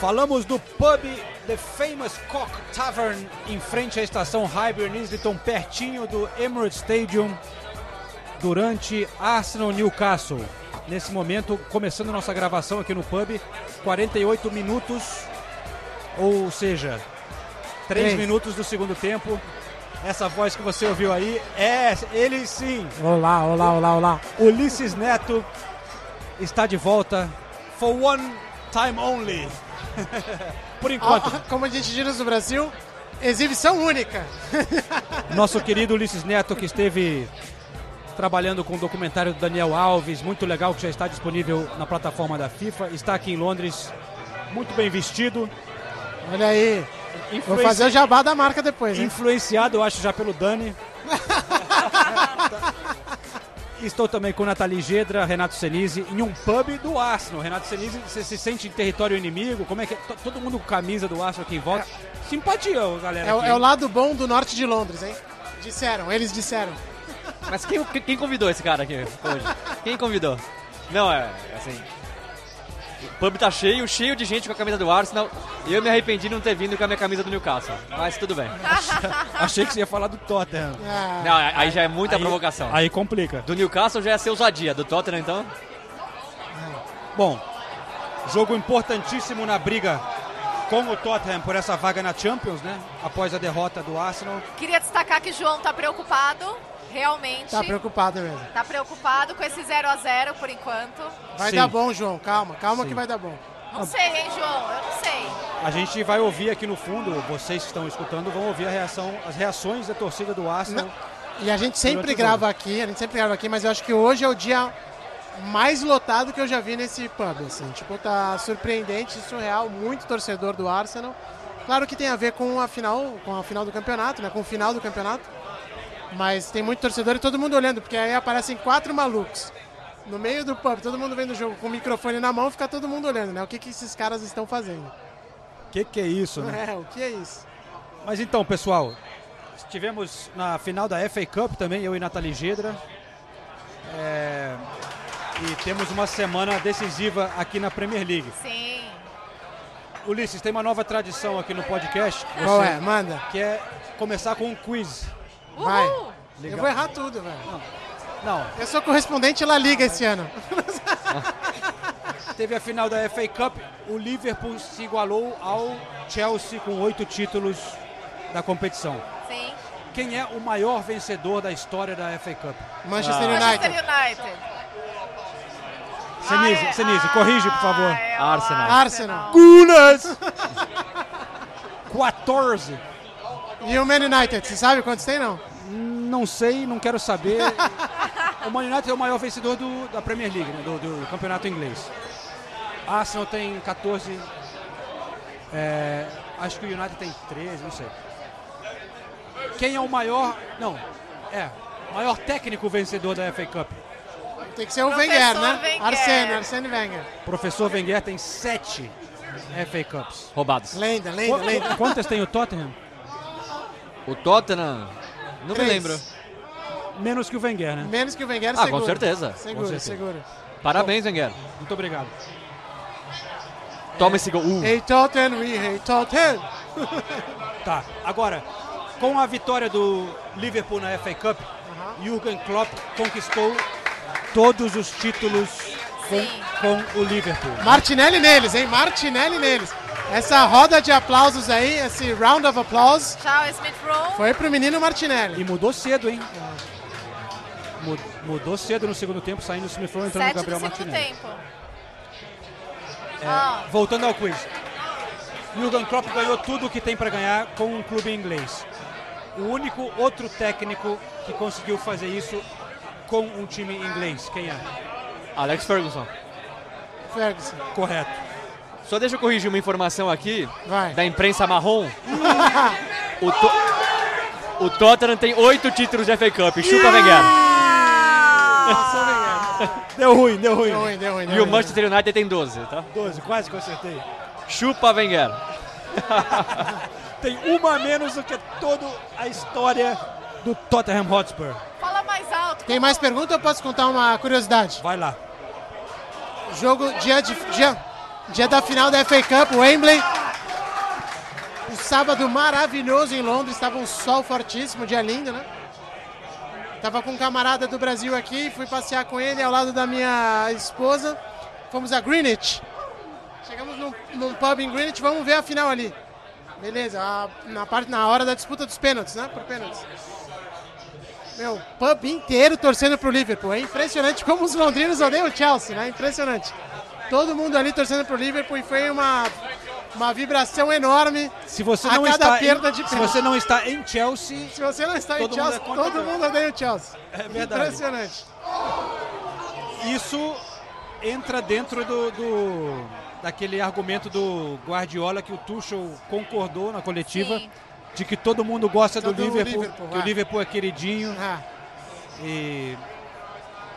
Falamos do pub The Famous Cock Tavern em frente à estação Highbury Islington, pertinho do Emirates Stadium, durante Arsenal Newcastle. Nesse momento, começando nossa gravação aqui no pub, 48 minutos, ou seja, 3 Três. minutos do segundo tempo. Essa voz que você ouviu aí é ele sim, Olá, olá, olá, olá. Ulisses Neto está de volta for one time only. Por enquanto, Como a gente diz no Brasil, exibição única. nosso querido Ulisses Neto que esteve trabalhando com o documentário do Daniel Alves, muito legal que já está disponível na plataforma da FIFA, está aqui em Londres, muito bem vestido, Olha aí. Vou influenci- fazer o jabá da marca depois, hein? influenciado, eu acho, já pelo Dani. Estou também com Nathalie Gedra, Renato Senise, em um pub do Arsenal. Renato Senise, você se sente em território inimigo? Como é que é? T- Todo mundo com camisa do Arsenal aqui em volta. Simpatia, ô, galera. É, é o lado bom do norte de Londres, hein? Disseram, eles disseram. Mas quem, quem convidou esse cara aqui hoje? Quem convidou? Não, é assim. O pub tá cheio, cheio de gente com a camisa do Arsenal. E eu me arrependi de não ter vindo com a minha camisa do Newcastle. Mas tudo bem. Achei que você ia falar do Tottenham. Ah, Não, aí já é muita Aí- provocação. Aí complica. Do Newcastle já é ser ousadia. Do Tottenham, então. Bom, jogo importantíssimo na briga com o Tottenham por essa vaga na Champions, né? Após a derrota do Arsenal. Queria destacar que o João tá preocupado, realmente. tá preocupado mesmo. Tá preocupado com esse 0 a 0 por enquanto. Vai Sim. dar bom, João. Calma, calma Sim. que vai dar bom. Não sei, hein, João? Eu não sei. A gente vai ouvir aqui no fundo, vocês que estão escutando vão ouvir a reação, as reações da torcida do Arsenal. E a gente sempre grava aqui, a gente sempre grava aqui, mas eu acho que hoje é o dia mais lotado que eu já vi nesse pub, assim. Tipo, tá surpreendente, surreal, muito torcedor do Arsenal. Claro que tem a ver com a final, com a final do campeonato, né? Com o final do campeonato. Mas tem muito torcedor e todo mundo olhando, porque aí aparecem quatro malucos no meio do pub, todo mundo vendo o jogo com o microfone na mão, fica todo mundo olhando, né? O que, que esses caras estão fazendo? O que, que é isso, né? É, o que é isso? Mas então, pessoal, estivemos na final da FA Cup também, eu e Nathalie Gedra. É, E temos uma semana decisiva aqui na Premier League. Sim. Ulisses, tem uma nova tradição aqui no podcast. Qual é? Manda. Que é começar com um quiz. Vai. Uhul! Eu vou errar tudo, velho. Não, Eu sou correspondente La Liga esse ano. teve a final da FA Cup, o Liverpool se igualou ao Chelsea com oito títulos da competição. Sim. Quem é o maior vencedor da história da FA Cup? Manchester Manchester United. United. Senise, Ah, é- Senise, corrige, por favor. Ah, é Arsenal. Arsenal. Gunas! 14. E o Man United, você sabe quantos tem, não? Não sei, não quero saber. o Man United é o maior vencedor do- da Premier League, né, do, do campeonato inglês. Arsenal tem 14. é, acho que o United tem 13, não sei. Quem é o maior. Não, é. Maior técnico vencedor da FA Cup. Tem que ser o Professor Wenger, né? Wenger. Arsene, Arsene Wenger. Professor Wenger tem 7 FA Cups. Roubados. Lenda, lenda, Qu- lenda. Quantas tem o Tottenham? O Tottenham. Não Três. me lembro. Menos que o Wenger, né? Menos que o Wenger, Ah, seguro. com certeza. Seguro, Com certeza. seguro. Parabéns, Wenger. Muito obrigado. Toma esse gol. Uh. Hey Tottenham, we hate Tottenham. Tá, agora, com a vitória do Liverpool na FA Cup, Jürgen Klopp conquistou todos os títulos com, com o Liverpool. Martinelli neles, hein? Martinelli neles. Essa roda de aplausos aí, esse round of applause, Tchau, Smith Rowe. foi pro menino Martinelli. E mudou cedo, hein? Mu- Mudou cedo no segundo tempo, saindo o Smith Rowe entrando o Sete do Gabriel segundo Martinelli. tempo. É, Ah. Voltando ao quiz. Jürgen Klopp ganhou tudo o que tem para ganhar com um clube inglês. O único outro técnico que conseguiu fazer isso com um time inglês, quem é? Alex Ferguson. Ferguson. Correto. Só deixa eu corrigir uma informação aqui Vai. da imprensa marrom. o, To- O Tottenham tem oito títulos de FA Cup. Chupa Wenger. Deu ruim, deu ruim. Deu ruim, deu ruim. deu E o ruim. Manchester United tem 12, tá? 12, quase que eu acertei. Chupa Wenger. Tem uma a menos do que toda a história do Tottenham Hotspur. Fala mais alto. Tem mais pergunta ou posso contar uma curiosidade? Vai lá. Jogo dia, de, dia, dia da final da FA Cup, Wembley. Um sábado maravilhoso em Londres, estava um sol fortíssimo, dia lindo, né? Tava com um camarada do Brasil aqui, fui passear com ele ao lado da minha esposa. Fomos a Greenwich. Chegamos num, num pub em Greenwich, vamos ver a final ali. Beleza, a- na, parte, na hora da disputa dos pênaltis, né? Por pênaltis. Meu, pub inteiro torcendo pro Liverpool. É impressionante como os londrinos odeiam o Chelsea, né? Impressionante. Todo mundo ali torcendo pro Liverpool e foi uma, uma vibração enorme. Se você não está perda em, de se você não está em Chelsea, Se você não está Todo em Chelsea, mundo é todo mundo odeia o Chelsea. É verdade. Impressionante. isso entra dentro do, do- daquele argumento do Guardiola que o Tuchel concordou na coletiva Sim. de que todo mundo gosta do Do Liverpool, Liverpool, que o. Liverpool é queridinho Ah, e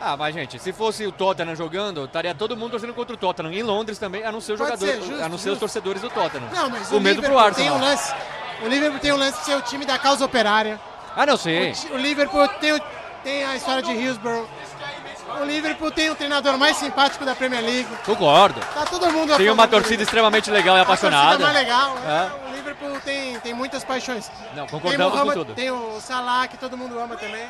Ah, mas gente, se fosse o Tottenham jogando, estaria todo mundo torcendo contra o Tottenham. Em Londres também, a não ser, o jogador, ser, justo, a não ser os torcedores do Tottenham. não, mas o o, medo pro Liverpool tem um lance. O Liverpool tem um lance de ser o time da causa operária. Ah, não O, sei. ti- o Liverpool tem, o- tem a história de Hillsborough. O Liverpool tem o treinador mais simpático da Premier League. Concordo. Tá todo mundo a Tem uma torcida extremamente legal e A apaixonada. mais legal. né? É. Liverpool tem, tem muitas paixões. Não, Tem, concordamos com tudo. tem o Salah, que todo mundo ama também.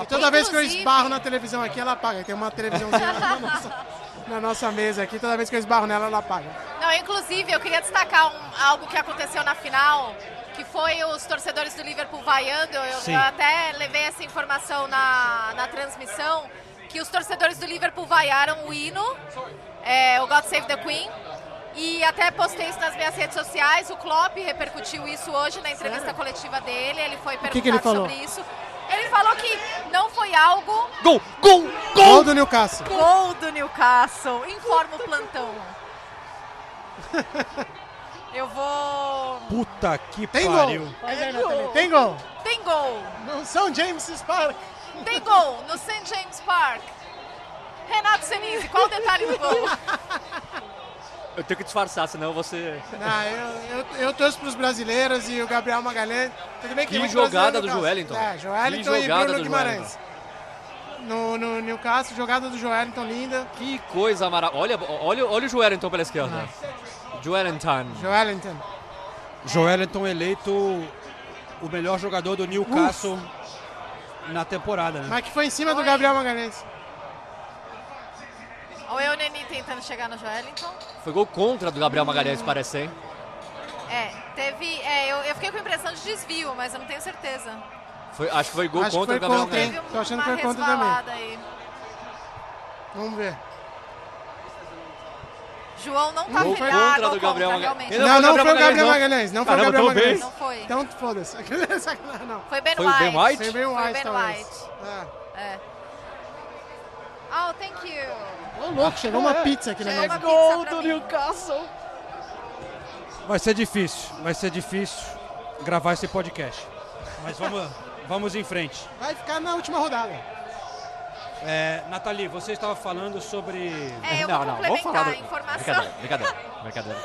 E toda vez que eu Inclusive- esbarro na televisão aqui, ela apaga. Tem uma televisãozinha na nossa, na nossa mesa aqui. Toda vez que eu esbarro nela, ela apaga. Não, inclusive, eu queria destacar um- algo que aconteceu na final, que foi os torcedores do Liverpool vaiando. Eu, eu até levei essa informação na, na transmissão, que os torcedores do Liverpool vaiaram o hino, é, o God Save the Queen. E até postei isso nas minhas redes sociais. O Klopp repercutiu isso hoje na entrevista coletiva dele. Ele foi perguntado que que ele falou? sobre isso. Ele falou que não foi algo Gol, gol, Gol gol! do Newcastle. Gol do Newcastle. Informa o plantão. Eu vou. puta que Tem pariu. gol. Tem gol. Tem gol. No São James's Park. Tem gol no St. James Park. Renato Senise, qual o detalhe do gol? Eu tenho que disfarçar, senão você. Não, eu, eu, eu torço pros brasileiros e o Gabriel Magalhães. Tudo bem que Que jogada no do. Joelinton. É, Joelinton Que e jogada Bruno do Guimarães. No, no Newcastle, jogada do Joelinton linda. Que coisa maravilhosa. Olha, olha, olha o Joelinton pela esquerda. Joelinton. Joelinton. Joelinton eleito o melhor jogador do Newcastle na temporada, né? Mas que foi em cima do Gabriel Magalhães. Olha o Neni tentando chegar no Joelinton. Foi gol contra do Gabriel Magalhães, parece, hein? É, teve. É, eu, eu fiquei com a impressão de desvio, mas eu não tenho certeza. Foi, acho que foi gol Acho contra foi o Gabriel? Magalhães. Teve Tô achando uma que foi contra também. aí. Vamos ver. João não tá Gol feliz. contra Ah, do gol Gabriel Magalhães. Não, não, foi o foi Gabriel Magalhães. Não foi o Gabriel. Magalhães. Não foi. Então, foda-se. Não. Foi Ben Foi o White. Ben White? Foi bem Foi White, Ben talvez. White. É. É. Oh, thank you. Ô, louco, chegou uma pizza aqui na Chegou uma pizza pra mim. Newcastle. Vai ser difícil, vai ser difícil gravar esse podcast. Mas vamos, vamos em frente. Vai ficar na última rodada. É, Nathalie, você estava falando sobre. É, eu não, vou não, vamos complementar falar do... a informação. Brincadeira, brincadeira, brincadeira.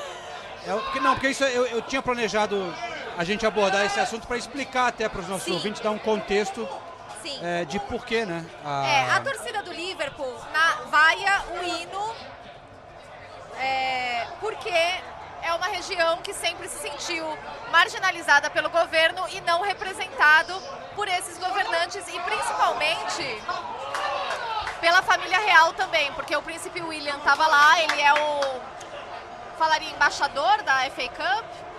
É, porque, não, porque isso eu, eu tinha planejado a gente abordar esse assunto para explicar até para os nossos Sim. ouvintes, dar um contexto Sim. é, de porquê, né? a- É, a torcida do Liverpool na, vaia o hino é, porque é uma região que sempre se sentiu marginalizada pelo governo e não representado por esses governantes e principalmente pela família real também, porque o príncipe William estava lá, ele é o falaria embaixador da FA Cup.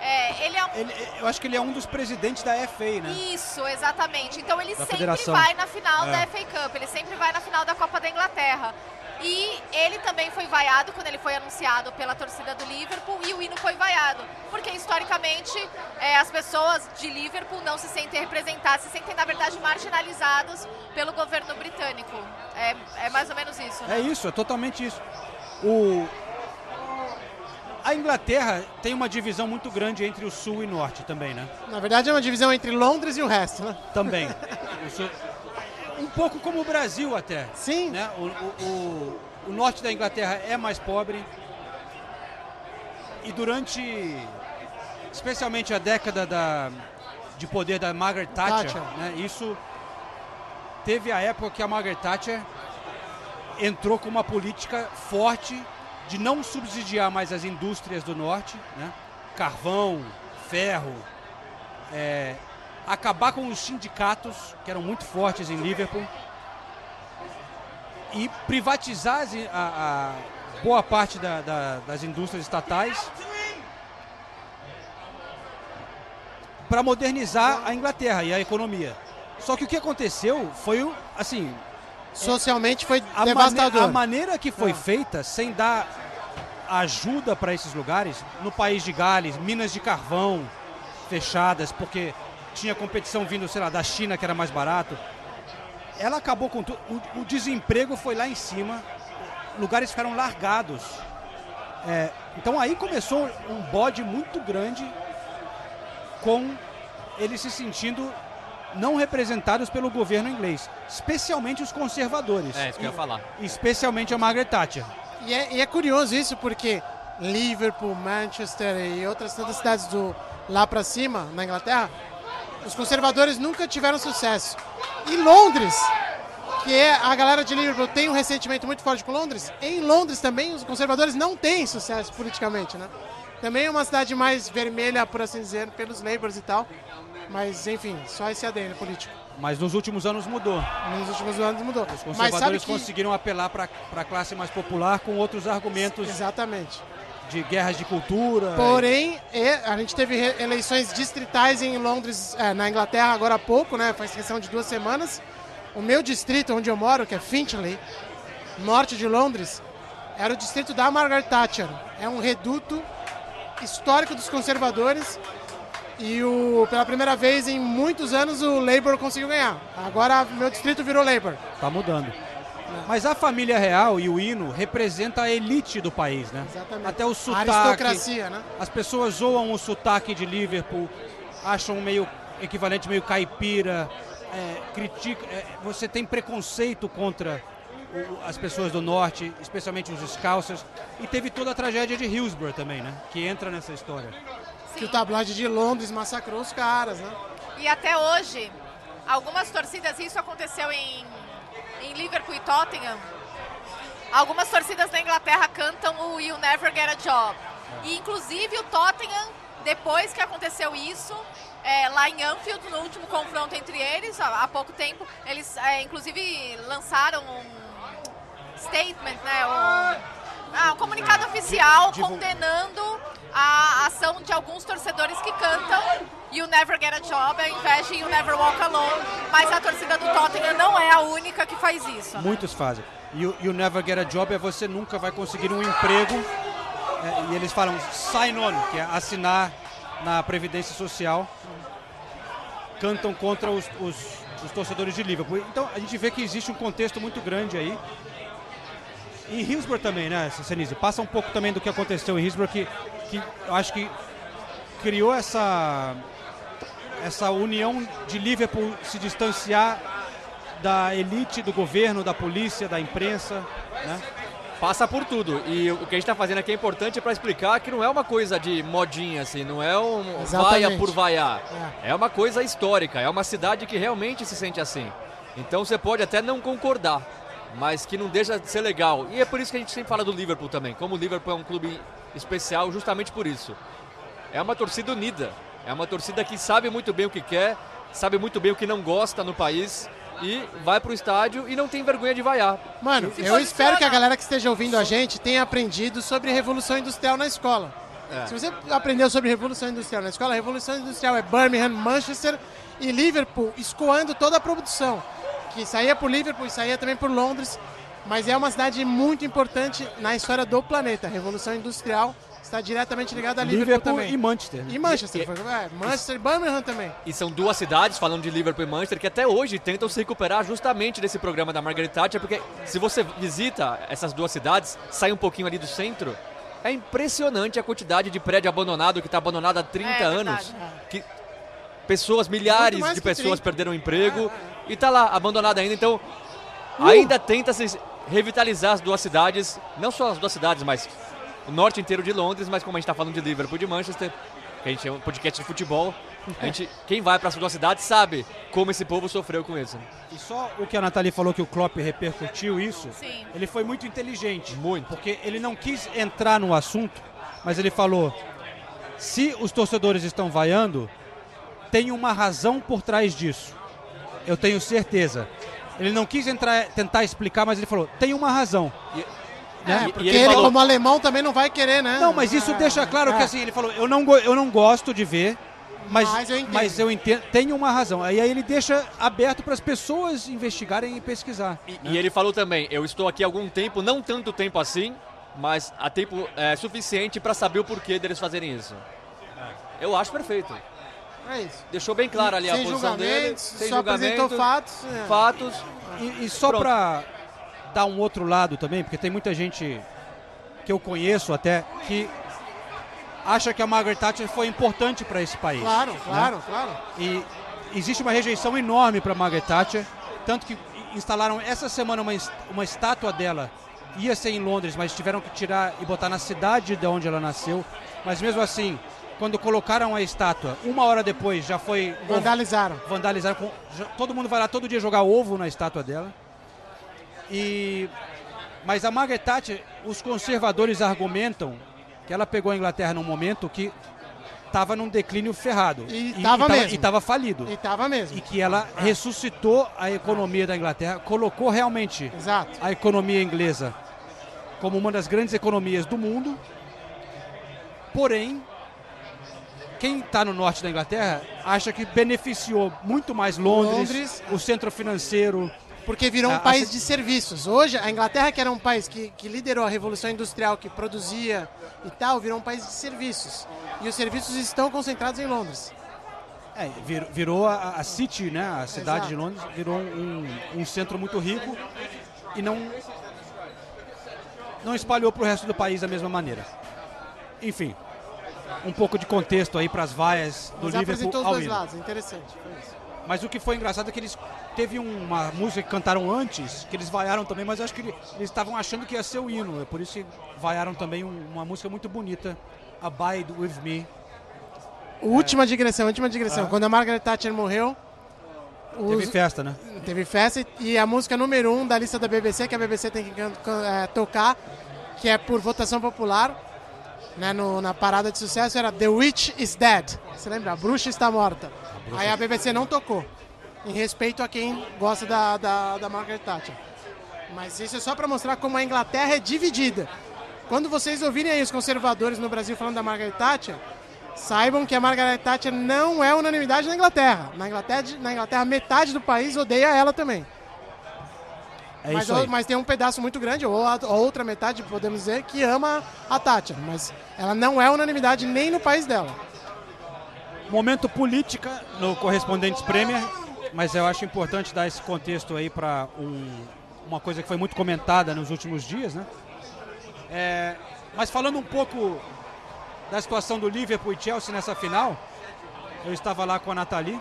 É, ele é um Ele- eu acho que ele é um dos presidentes da FA, né? isso, exatamente. Então ele Da sempre federação. vai na final É. da FA Cup, ele sempre vai na final da Copa da Inglaterra. E ele também foi vaiado quando ele foi anunciado pela torcida do Liverpool e o hino foi vaiado. Porque historicamente é, as pessoas de Liverpool não se sentem representadas, se sentem, na verdade, marginalizados pelo governo britânico. É, é mais ou menos isso. né? É isso, é totalmente isso. O... A Inglaterra tem uma divisão muito grande entre o sul e norte também, né? Na verdade é uma divisão entre Londres e o resto, né? Também. O sul- um pouco como o Brasil até. Sim. Né? O, o- o- o norte da Inglaterra é mais pobre. E durante, especialmente a década da, de poder da Margaret Thatcher, Thatcher. né? isso teve a época que a Margaret Thatcher entrou com uma política forte de não subsidiar mais as indústrias do norte, né? carvão, ferro, é, acabar com os sindicatos, que eram muito fortes em Liverpool, e privatizar a, a boa parte da- da- das indústrias estatais para modernizar a Inglaterra e a economia. Só que o que aconteceu foi, assim, Socialmente foi a, mane- devastador. a maneira que foi É. feita, sem dar ajuda para esses lugares, no país de Gales, minas de carvão fechadas, porque tinha competição vindo, sei lá, da China, que era mais barato. Ela acabou com tudo. O, o desemprego foi lá em cima, lugares ficaram largados. É, então aí começou um bode muito grande com eles se sentindo não representados pelo governo inglês, especialmente os conservadores. É, isso que eu ia falar. Especialmente a Margaret Thatcher. E é, e é curioso isso porque Liverpool, Manchester e outras tantas cidades do lá pra cima, na Inglaterra, os conservadores nunca tiveram sucesso. E Londres, que é a galera de Liverpool tem um ressentimento muito forte com Londres, em Londres também os conservadores não têm sucesso politicamente, né? Também é uma cidade mais vermelha, por assim dizer, pelos Labours e tal. Mas, enfim, só esse ADN político. Mas nos últimos anos mudou. Nos últimos anos mudou. Os conservadores que... conseguiram apelar para a classe mais popular com outros argumentos Exatamente. de guerras de cultura. Porém, e- a gente teve eleições distritais em Londres, é, na Inglaterra, agora há pouco, né? Faz questão de duas semanas. O meu distrito, onde eu moro, que é Finchley, norte de Londres, era o distrito da Margaret Thatcher. É um reduto histórico dos conservadores. E o, pela primeira vez em muitos anos o Labour conseguiu ganhar. Agora meu distrito virou Labour. Tá mudando. Mas a família real e o hino representa a elite do país, né? Exatamente. Até o A sotaque. aristocracia, né? As pessoas zoam o sotaque de Liverpool, acham meio equivalente meio caipira, é, critica. é, você tem preconceito contra o- as pessoas do norte, especialmente os Scousers. E teve toda a tragédia de Hillsborough também, né? Que entra nessa história. Que o tabloide de Londres massacrou os caras, né? E até hoje, algumas torcidas, isso aconteceu em, em Liverpool e Tottenham. Algumas torcidas da Inglaterra cantam o You Never Get a Job. E inclusive o Tottenham, depois que aconteceu isso, é, lá em Anfield, no último confronto entre eles, há, há pouco tempo, eles é, inclusive lançaram um statement, né? Um, ah, um comunicado oficial condenando a ação de alguns torcedores que cantam You Never Get a Job ao invés de You Never Walk Alone. Mas a torcida do Tottenham não é a única que faz isso. Muitos fazem. O you never get a job é você nunca vai conseguir um emprego. é, e eles falam sign on, que é assinar na Previdência Social. Cantam contra os, os, os torcedores de Liverpool. Então a gente vê que existe um contexto muito grande aí. E Hillsborough também, né, Senise? Passa um pouco também do que aconteceu em Hillsborough, que, que eu acho que criou essa, essa união de Liverpool se distanciar da elite, do governo, da polícia, da imprensa, né? Passa por tudo. E o que a gente tá fazendo aqui é importante para explicar que não é uma coisa de modinha, assim, não é um Exatamente. vaia por vaiar. É uma coisa histórica, é uma cidade que realmente se sente assim. Então você pode até não concordar, mas que não deixa de ser legal. E é por isso que a gente sempre fala do Liverpool também. Como o Liverpool é um clube especial, justamente por isso. É uma torcida unida. É uma torcida que sabe muito bem o que quer, sabe muito bem o que não gosta no país e vai pro estádio e não tem vergonha de vaiar. Mano, Se eu espero que a galera que esteja ouvindo a gente tenha aprendido sobre Revolução Industrial na escola. É. Se você aprendeu sobre Revolução Industrial na escola, a Revolução Industrial é Birmingham, Manchester e Liverpool escoando toda a produção. Que saía por Liverpool e saía também por Londres. Mas é uma cidade muito importante na história do planeta. A Revolução Industrial está diretamente ligada a Liverpool, Liverpool também. e Manchester. E Manchester. E- foi- é, Manchester e Birmingham também. E são duas cidades, falando de Liverpool e Manchester, que até hoje tentam se recuperar justamente desse programa da Margaret Thatcher, porque se você visita essas duas cidades, sai um pouquinho ali do centro, É impressionante a quantidade de prédio abandonado que está abandonado há 30 É anos. verdade. Que pessoas, milhares de que pessoas 30. perderam o emprego e tá lá abandonado ainda. Então! Ainda tenta se revitalizar as duas cidades, não só as duas cidades, mas o norte inteiro de Londres, mas como a gente está falando de Liverpool e de Manchester, que a gente é um podcast de futebol, a gente, quem vai para as duas cidades sabe como esse povo sofreu com isso. E só o que a Nathalie falou que o Klopp repercutiu isso, Sim. ele foi muito inteligente. Muito. Porque ele não quis entrar no assunto, mas ele falou: se os torcedores estão vaiando, tem uma razão por trás disso. Eu tenho certeza. Ele não quis entrar, tentar explicar, mas ele falou: tem uma razão. É, Né? porque ele ele, falou- como alemão, também não vai querer, né? Não, mas isso É, deixa claro que é. assim, ele falou: eu não, eu não gosto de ver. Mas, Mas eu entendo. mas eu entendo, tem uma razão. Aí aí ele deixa aberto para as pessoas investigarem e pesquisar. E, e ele falou também, eu estou aqui há algum tempo, não tanto tempo assim, mas há tempo é, suficiente para saber o porquê deles fazerem isso. Eu acho perfeito. É isso. Deixou bem claro ali a sem posição dele, julgamentos, sem só apresentou julgamento, fatos. é. fatos. E, e só para dar um outro lado também, porque tem muita gente que eu conheço até que acha que a Margaret Thatcher foi importante para esse país. Claro, né? claro, claro. E existe uma rejeição enorme para Margaret Thatcher, tanto que instalaram essa semana uma, uma estátua dela. Ia ser em Londres, mas tiveram que tirar e botar na cidade de onde ela nasceu. Mas mesmo assim, quando colocaram a estátua, uma hora depois já foi Vandalizaram. vandalizaram. com- já- todo mundo vai lá todo dia jogar ovo na estátua dela. E mas a Margaret Thatcher, os conservadores argumentam que ela pegou a Inglaterra num momento que estava num declínio ferrado E tava tava- mesmo. e tava falido E tava mesmo. e que ela ressuscitou a economia da Inglaterra, colocou realmente Exato. a economia inglesa como uma das grandes economias do mundo. Porém, quem está no norte da Inglaterra acha que beneficiou muito mais Londres, Londres. o centro financeiro. Porque virou um A- a país de serviços. Hoje, a Inglaterra, que era um país que, que liderou a Revolução Industrial, que produzia e tal, virou um país de serviços. E os serviços estão concentrados em Londres. É, vir- virou a, a City, né, a cidade Exato. de Londres, virou um, um centro muito rico e não não espalhou para o resto do país da mesma maneira. Enfim, um pouco de contexto aí para as vaias do Mas Liverpool apresentou os ao dois lados. Interessante. Foi isso. Mas o que foi engraçado é que eles teve uma música que cantaram antes, que eles vaiaram também, mas eu acho que ele- eles estavam achando que ia ser o hino, é por isso que vaiaram também um- uma música muito bonita, Abide with Me. Última digressão, última digressão. Quando a Margaret Thatcher morreu, os- Teve festa, né? teve festa e a música número um da lista da BBC, que a BBC tem que é, tocar, que é por votação popular, né, no- na parada de sucesso, era The Witch is Dead. Você lembra? A bruxa está morta. Aí a BBC não tocou, em respeito a quem gosta da, da, da Margaret Thatcher. Mas isso é só para mostrar como a Inglaterra é dividida. Quando vocês ouvirem aí os conservadores no Brasil falando da Margaret Thatcher, saibam que a Margaret Thatcher não é unanimidade na Inglaterra. Na Inglaterra, na Inglaterra metade do país odeia ela também. É mas, mas tem um pedaço muito grande, ou a, a outra metade, podemos dizer, que ama a Thatcher. Mas ela não é unanimidade nem no país dela. Momento política no Correspondentes Premier, mas eu acho importante dar esse contexto aí para uma coisa que foi muito comentada nos últimos dias, né? É, mas falando um pouco da situação do Liverpool e Chelsea nessa final, eu estava lá com a Nathalie.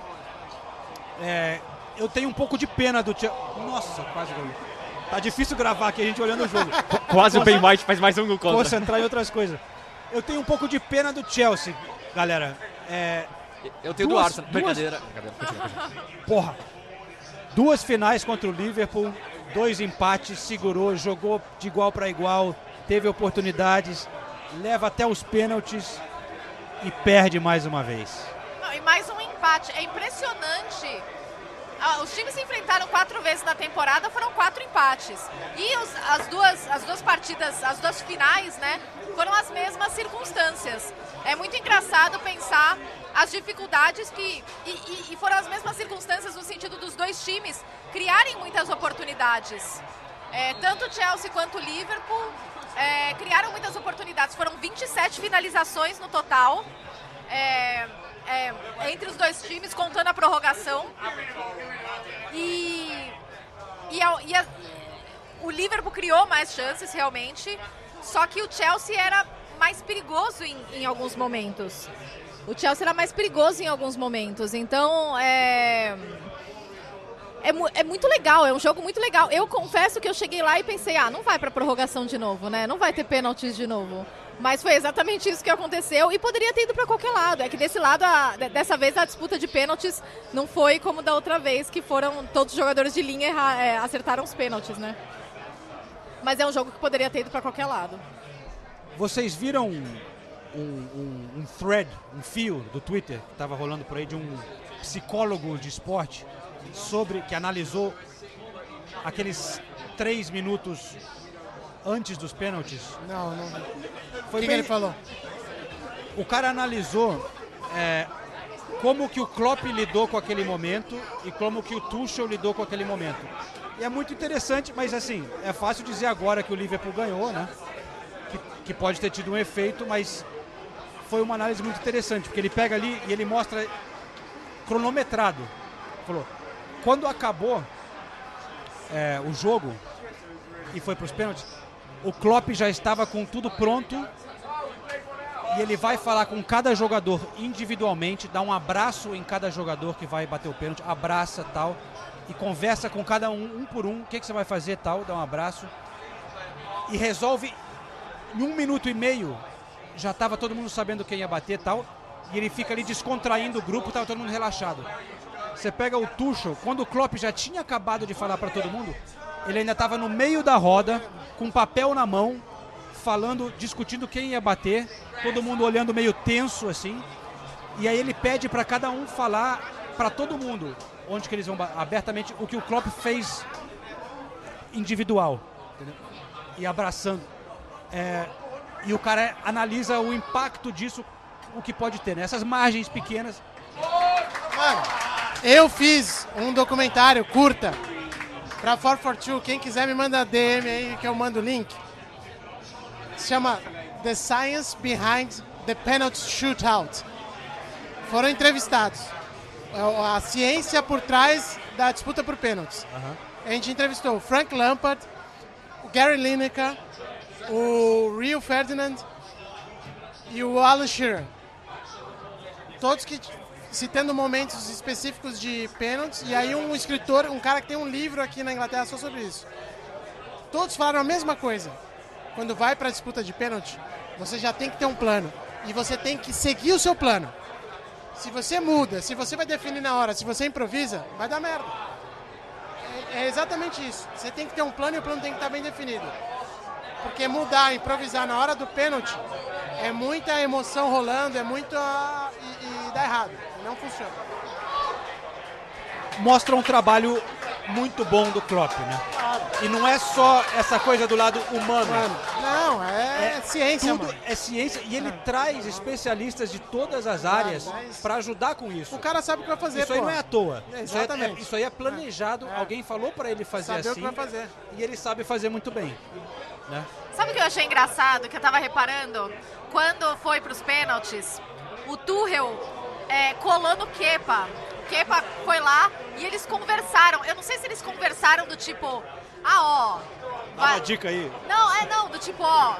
É, eu tenho um pouco de pena do Chelsea. Nossa, quase gol. Tá difícil gravar aqui a gente olhando o jogo. Quase o Ben White faz mais um gol contra. Concentrar em outras coisas. Eu tenho um pouco de pena do Chelsea, galera. É, Eu tenho do Duas- Arsenal. duas- Brincadeira. Porra. Duas finais contra o Liverpool, dois empates, segurou, jogou de igual para igual, teve oportunidades, leva até os pênaltis e perde mais uma vez. Não, e mais um empate. É impressionante. Ah, os times se enfrentaram quatro vezes na temporada, foram quatro empates. E os- as, duas, as duas partidas, as duas finais, né, foram as mesmas circunstâncias. É muito engraçado pensar as dificuldades que. E, e- e foram as mesmas circunstâncias no sentido dos dois times criarem muitas oportunidades. É, tanto Chelsea quanto Liverpool é, criaram muitas oportunidades. Foram 27 finalizações no total. É, é, entre os dois times, contando a prorrogação. E, e, a- e a- o Liverpool criou mais chances, realmente. Só que o Chelsea era mais perigoso em, em alguns momentos. O Chelsea era mais perigoso em alguns momentos. Então, é. É, é muito legal, é um jogo muito legal. Eu confesso que eu cheguei lá e pensei, ah, não vai pra prorrogação de novo, né? Não vai ter pênaltis de novo. Mas foi exatamente isso que aconteceu e poderia ter ido pra qualquer lado. É que desse lado, a- de- dessa vez, a disputa de pênaltis não foi como da outra vez, que foram todos os jogadores de linha erra- é, acertaram os pênaltis, né? Mas é um jogo que poderia ter ido pra qualquer lado. Vocês viram um, um- um thread, um fio do Twitter que estava rolando por aí de um psicólogo de esporte sobre que analisou aqueles três minutos antes dos pênaltis? Não, não. O Foi que, que bem- ele falou? O cara analisou é, como que o Klopp lidou com aquele momento e como que o Tuchel lidou com aquele momento. E é muito interessante, mas assim, é fácil dizer agora que o Liverpool ganhou, né? Que, que pode ter tido um efeito, mas foi uma análise muito interessante, porque ele pega ali e ele mostra cronometrado. Falou, quando acabou é, o jogo e foi para os pênaltis, o Klopp já estava com tudo pronto e ele vai falar com cada jogador individualmente, dá um abraço em cada jogador que vai bater o pênalti, abraça tal, e conversa com cada um, um por um, o que, que você vai fazer tal, dá um abraço. E resolve em um minuto e meio, já estava todo mundo sabendo quem ia bater tal, e ele fica ali descontraindo o grupo, estava todo mundo relaxado. Você pega o Tuchel, quando o Klopp já tinha acabado de falar para todo mundo, ele ainda estava no meio da roda, com papel na mão, falando, discutindo quem ia bater, todo mundo olhando meio tenso assim. E aí ele pede para cada um falar para todo mundo onde que eles vão abertamente o que o Klopp fez individual, entendeu? E abraçando. É, e o cara analisa o impacto disso, o que pode ter, né? Essas margens pequenas. Mano, eu fiz um documentário curta pra 442. Quem quiser me manda DM aí que eu mando o link. Se chama The Science Behind the Penalty Shootout. Foram entrevistados. É A ciência por trás da disputa por pênaltis. A gente entrevistou o Frank Lampard, o Gary Lineker, o Rio Ferdinand e o Alan Shearer todos que citando momentos específicos de pênaltis e aí um escritor, um cara que tem um livro aqui na Inglaterra só sobre isso. Todos falaram a mesma coisa. Quando vai para a disputa de pênalti, você já tem que ter um plano e você tem que seguir o seu plano. Se você muda, se você vai definir na hora, se você improvisa, vai dar merda. É, é exatamente isso. Você tem que ter um plano e o plano tem que estar bem definido. Porque mudar, improvisar na hora do pênalti é muita emoção rolando, é muito. ah, e, e dá errado. Não funciona. Mostra um trabalho muito bom do Klopp, né? E não é só essa coisa do lado humano. Mano, não, é, ciência, Tudo mano. é ciência e ele traz especialistas de todas as áreas mas- para ajudar com isso. O cara sabe o que vai fazer, Isso aí pô. não é à toa. Isso aí é, Exatamente. isso aí é planejado. Alguém falou para ele fazer Saber o assim. que vai fazer. E ele sabe fazer muito bem. Né? Sabe o que eu achei engraçado, que eu tava reparando? Quando foi pros pênaltis, o Tuchel é, colou no Kepa. O Kepa foi lá e eles conversaram. Eu não sei se eles conversaram do tipo, ah, ó... Dá uma dica aí. Não, é não, do tipo, ó,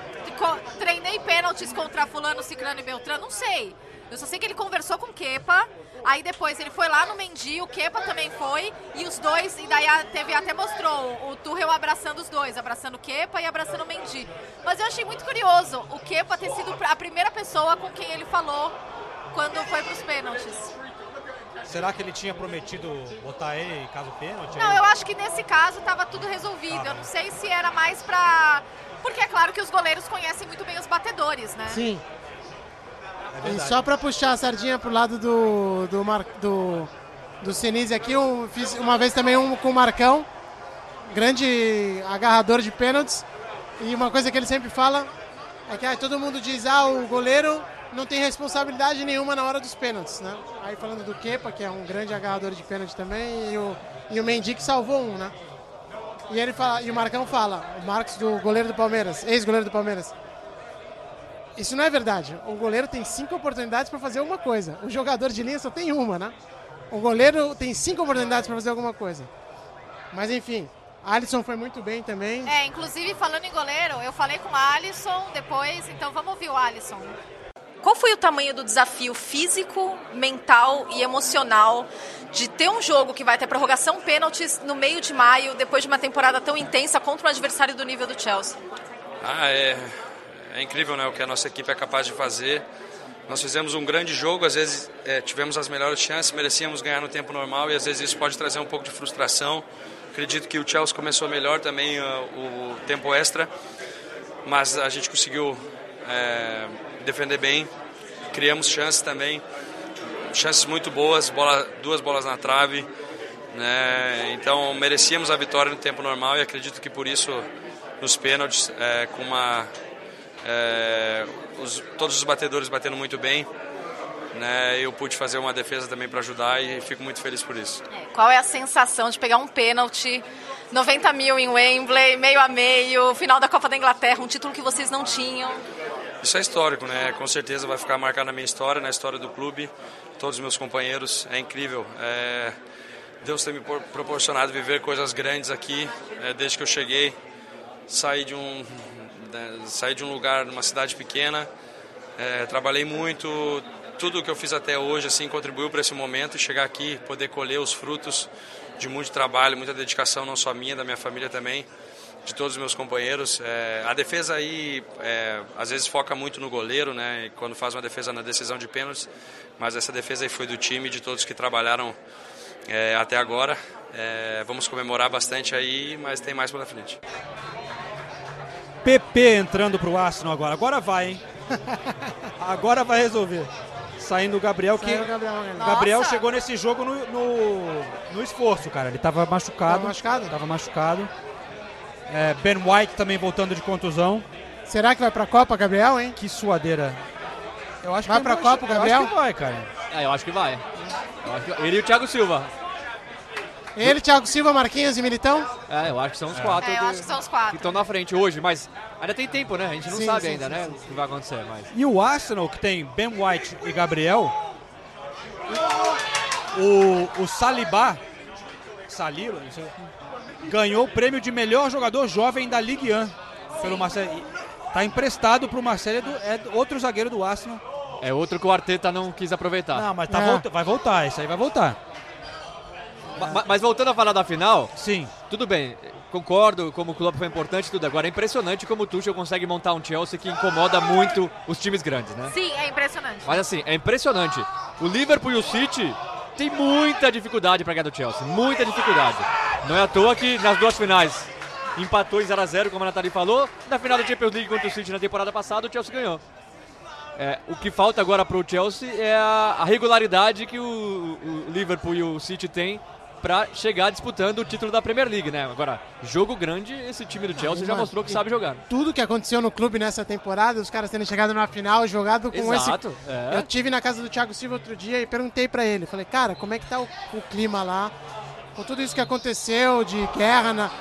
treinei pênaltis contra fulano, ciclano e beltrano, não sei. Eu só sei que ele conversou com o Kepa, aí depois ele foi lá no Mendy, o Kepa também foi, e os dois, e daí a TV até mostrou o Tuchel abraçando os dois, abraçando o Kepa e abraçando o Mendy. Mas eu achei muito curioso o Kepa ter sido a primeira pessoa com quem ele falou quando foi pros pênaltis. Será que ele tinha prometido botar ele em caso pênalti? Não, eu acho que nesse caso tava tudo resolvido. Eu não sei se era mais pra. Porque é claro que os goleiros conhecem muito bem os batedores, né? Sim. É E só pra puxar a sardinha pro lado do, do, Mar, do, do Sinise aqui, eu fiz uma vez também um com o Marcão, grande agarrador de pênaltis. E uma coisa que ele sempre fala é que ah, todo mundo diz, ah, o goleiro não tem responsabilidade nenhuma na hora dos pênaltis, né? Aí falando do Kepa, que é um grande agarrador de pênalti também, e o, e o Mendy que salvou um, né? E, ele fala, e o Marcão fala, o Marcos do goleiro do Palmeiras, ex-goleiro do Palmeiras. Isso não é verdade. O goleiro tem cinco oportunidades para fazer alguma coisa. O jogador de linha só tem uma, né? O goleiro tem cinco oportunidades para fazer alguma coisa. Mas enfim, Alisson foi muito bem também. É, inclusive falando em goleiro, eu falei com o Alisson depois, então vamos ouvir o Alisson. Qual foi o tamanho do desafio físico, mental e emocional de ter um jogo que vai ter prorrogação pênaltis no meio de maio, depois de uma temporada tão intensa contra um adversário do nível do Chelsea? Ah, é, é incrível né, o que a nossa equipe é capaz de fazer. Nós fizemos um grande jogo, às vezes é, tivemos as melhores chances, merecíamos ganhar no tempo normal e às vezes isso pode trazer um pouco de frustração. Acredito que o Chelsea começou melhor também uh, o tempo extra, mas a gente conseguiu é, defender bem, criamos chances também, chances muito boas, bola, duas bolas na trave, né? então merecíamos a vitória no tempo normal e acredito que por isso nos pênaltis, é, com uma é, os, todos os batedores batendo muito bem, né? Eu pude fazer uma defesa também para ajudar e fico muito feliz por isso. É, qual é a sensação de pegar um pênalti, 90 mil em Wembley, meio a meio, final da Copa da Inglaterra, um título que vocês não tinham? Isso é histórico, né? Com certeza vai ficar marcado na minha história, na história do clube, todos os meus companheiros. É incrível. É... Deus tem me proporcionado viver coisas grandes aqui, é, desde que eu cheguei. Saí de um, né, saí de um lugar, numa cidade pequena, é, trabalhei muito, tudo o que eu fiz até hoje assim contribuiu para esse momento chegar aqui, poder colher os frutos de muito trabalho, muita dedicação, não só minha, da minha família também, de todos os meus companheiros. É, a defesa aí, é, às vezes foca muito no goleiro, né, quando faz uma defesa na decisão de pênaltis, mas essa defesa aí foi do time, de todos que trabalharam é, até agora. É, vamos comemorar bastante aí, mas tem mais pela frente. PP entrando pro Arsenal agora. Agora vai, hein? Agora vai resolver. Saindo o Gabriel, que. O Gabriel, né? Gabriel chegou nesse jogo no, no, no esforço, cara. Ele tava machucado. Tava machucado? Tava machucado. É, ben White também voltando de contusão. Será que vai pra Copa, Gabriel, hein? Que suadeira. Eu acho Vai que pra eu Copa, Gabriel? Eu acho que vai, cara. É, eu acho que vai. Eu acho que- Ele e o Thiago Silva. Ele, Thiago Silva, Marquinhos e Militão? É, eu acho que são os quatro É, eu que- acho que são os quatro. que estão na frente hoje, mas ainda tem tempo, né? A gente não Sim, sabe sim, ainda, sim, né? sim, O que vai acontecer, mas. E o Arsenal, que tem Ben White e Gabriel. O, o Salibá, Salilo, não sei, ganhou o prêmio de melhor jogador jovem da Ligue 1 pelo Marcelo. Tá emprestado pro Marcelo, é, outro zagueiro do Arsenal. É outro que o Arteta não quis aproveitar. Não, mas tá É. volta- vai voltar, isso aí vai voltar. Ma- ma- Mas voltando a falar da final, Sim. tudo bem, concordo como o clube foi importante e tudo. Agora é impressionante como o Tuchel consegue montar um Chelsea que incomoda muito os times grandes, né? Sim, é impressionante. Mas assim, é impressionante. O Liverpool e o City tem muita dificuldade para ganhar do Chelsea, muita dificuldade. Não é à toa que nas duas finais empatou em 0 a 0 como a Nathalie falou. Na final da Champions League contra o City na temporada passada, o Chelsea ganhou. É, o que falta agora para o Chelsea é a, regularidade que o, o Liverpool e o City têm para chegar disputando o título da Premier League, né? Agora, jogo grande, esse time do Chelsea já mano, mostrou que sabe jogar. Tudo que aconteceu no clube nessa temporada, os caras terem chegado na final, jogado com Exato, esse. é. Eu tive na casa do Thiago Silva outro dia e perguntei pra ele, falei, cara, como é que tá o, o clima lá? Com tudo isso que aconteceu de guerra na-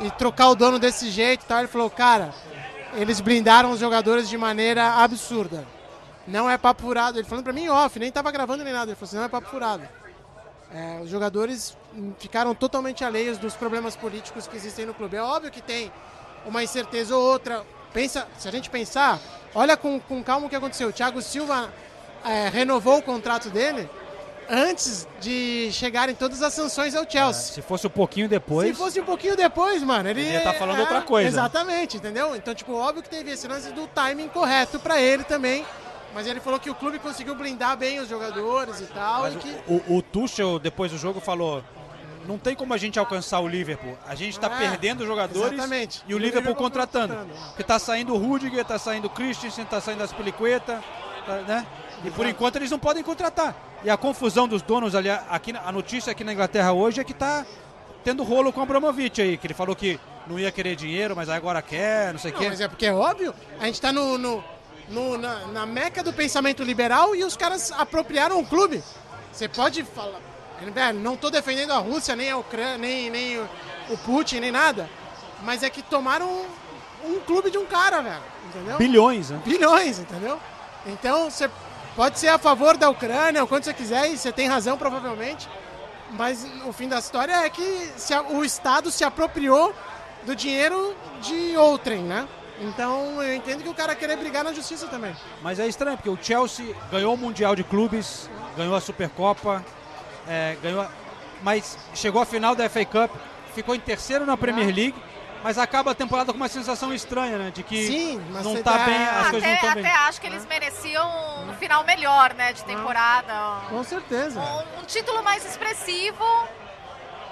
e trocar o dono desse jeito e tal, ele falou, cara, eles blindaram os jogadores de maneira absurda. Não é papo furado. Ele falando pra mim off, nem tava gravando nem nada. Ele falou assim, não é papo furado. É, os jogadores ficaram totalmente alheios dos problemas políticos que existem no clube. É óbvio que tem uma incerteza ou outra. Pensa, se a gente pensar, olha com, com calma o que aconteceu. O Thiago Silva é, renovou o contrato dele antes de chegarem todas as sanções ao Chelsea. Se fosse um pouquinho depois. Se fosse um pouquinho depois, mano, ele Ele ia tá falando é, outra coisa. Exatamente, entendeu? Então, tipo, óbvio que teve esse lance do timing correto pra ele também. Mas ele falou que o clube conseguiu blindar bem os jogadores e tal. Mas e que... o, o Tuchel, depois do jogo, falou: não tem como a gente alcançar o Liverpool. A gente está É, perdendo jogadores exatamente. e o E Liverpool Liverpool contratando. contratando. Porque tá saindo o Rudiger, tá saindo o Christensen, tá saindo as Peliqueta, tá, né? E por enquanto eles não podem contratar. E a confusão dos donos ali, aqui, a notícia aqui na Inglaterra hoje é que tá tendo rolo com o Abramovich aí, que ele falou que não ia querer dinheiro, mas agora quer, não sei o quê. mas é porque é óbvio, a gente tá no, no- no- na, na meca do pensamento liberal e os caras apropriaram o clube. Você pode falar, velho, não tô defendendo a Rússia, nem a Ucrânia, nem, nem o, Putin, nem nada. Mas é que tomaram um, um clube de um cara, velho. Entendeu? Bilhões, né? bilhões, entendeu? Então você pode ser a favor da Ucrânia, o quanto você quiser, e você tem razão provavelmente. Mas o fim da história é que se o Estado se apropriou do dinheiro de outrem, né? Então eu entendo que o cara querer brigar na justiça também. Mas é estranho, porque o Chelsea ganhou o Mundial de Clubes, ganhou a Supercopa, é, ganhou a- mas chegou à final da FA Cup, ficou em terceiro na Premier League, mas acaba a temporada com uma sensação estranha, né? De que Sim, mas não você tá tá- bem, as até, coisas não estão até bem. acho que eles mereciam um final melhor, né, de temporada. Com certeza. Um, um título mais expressivo,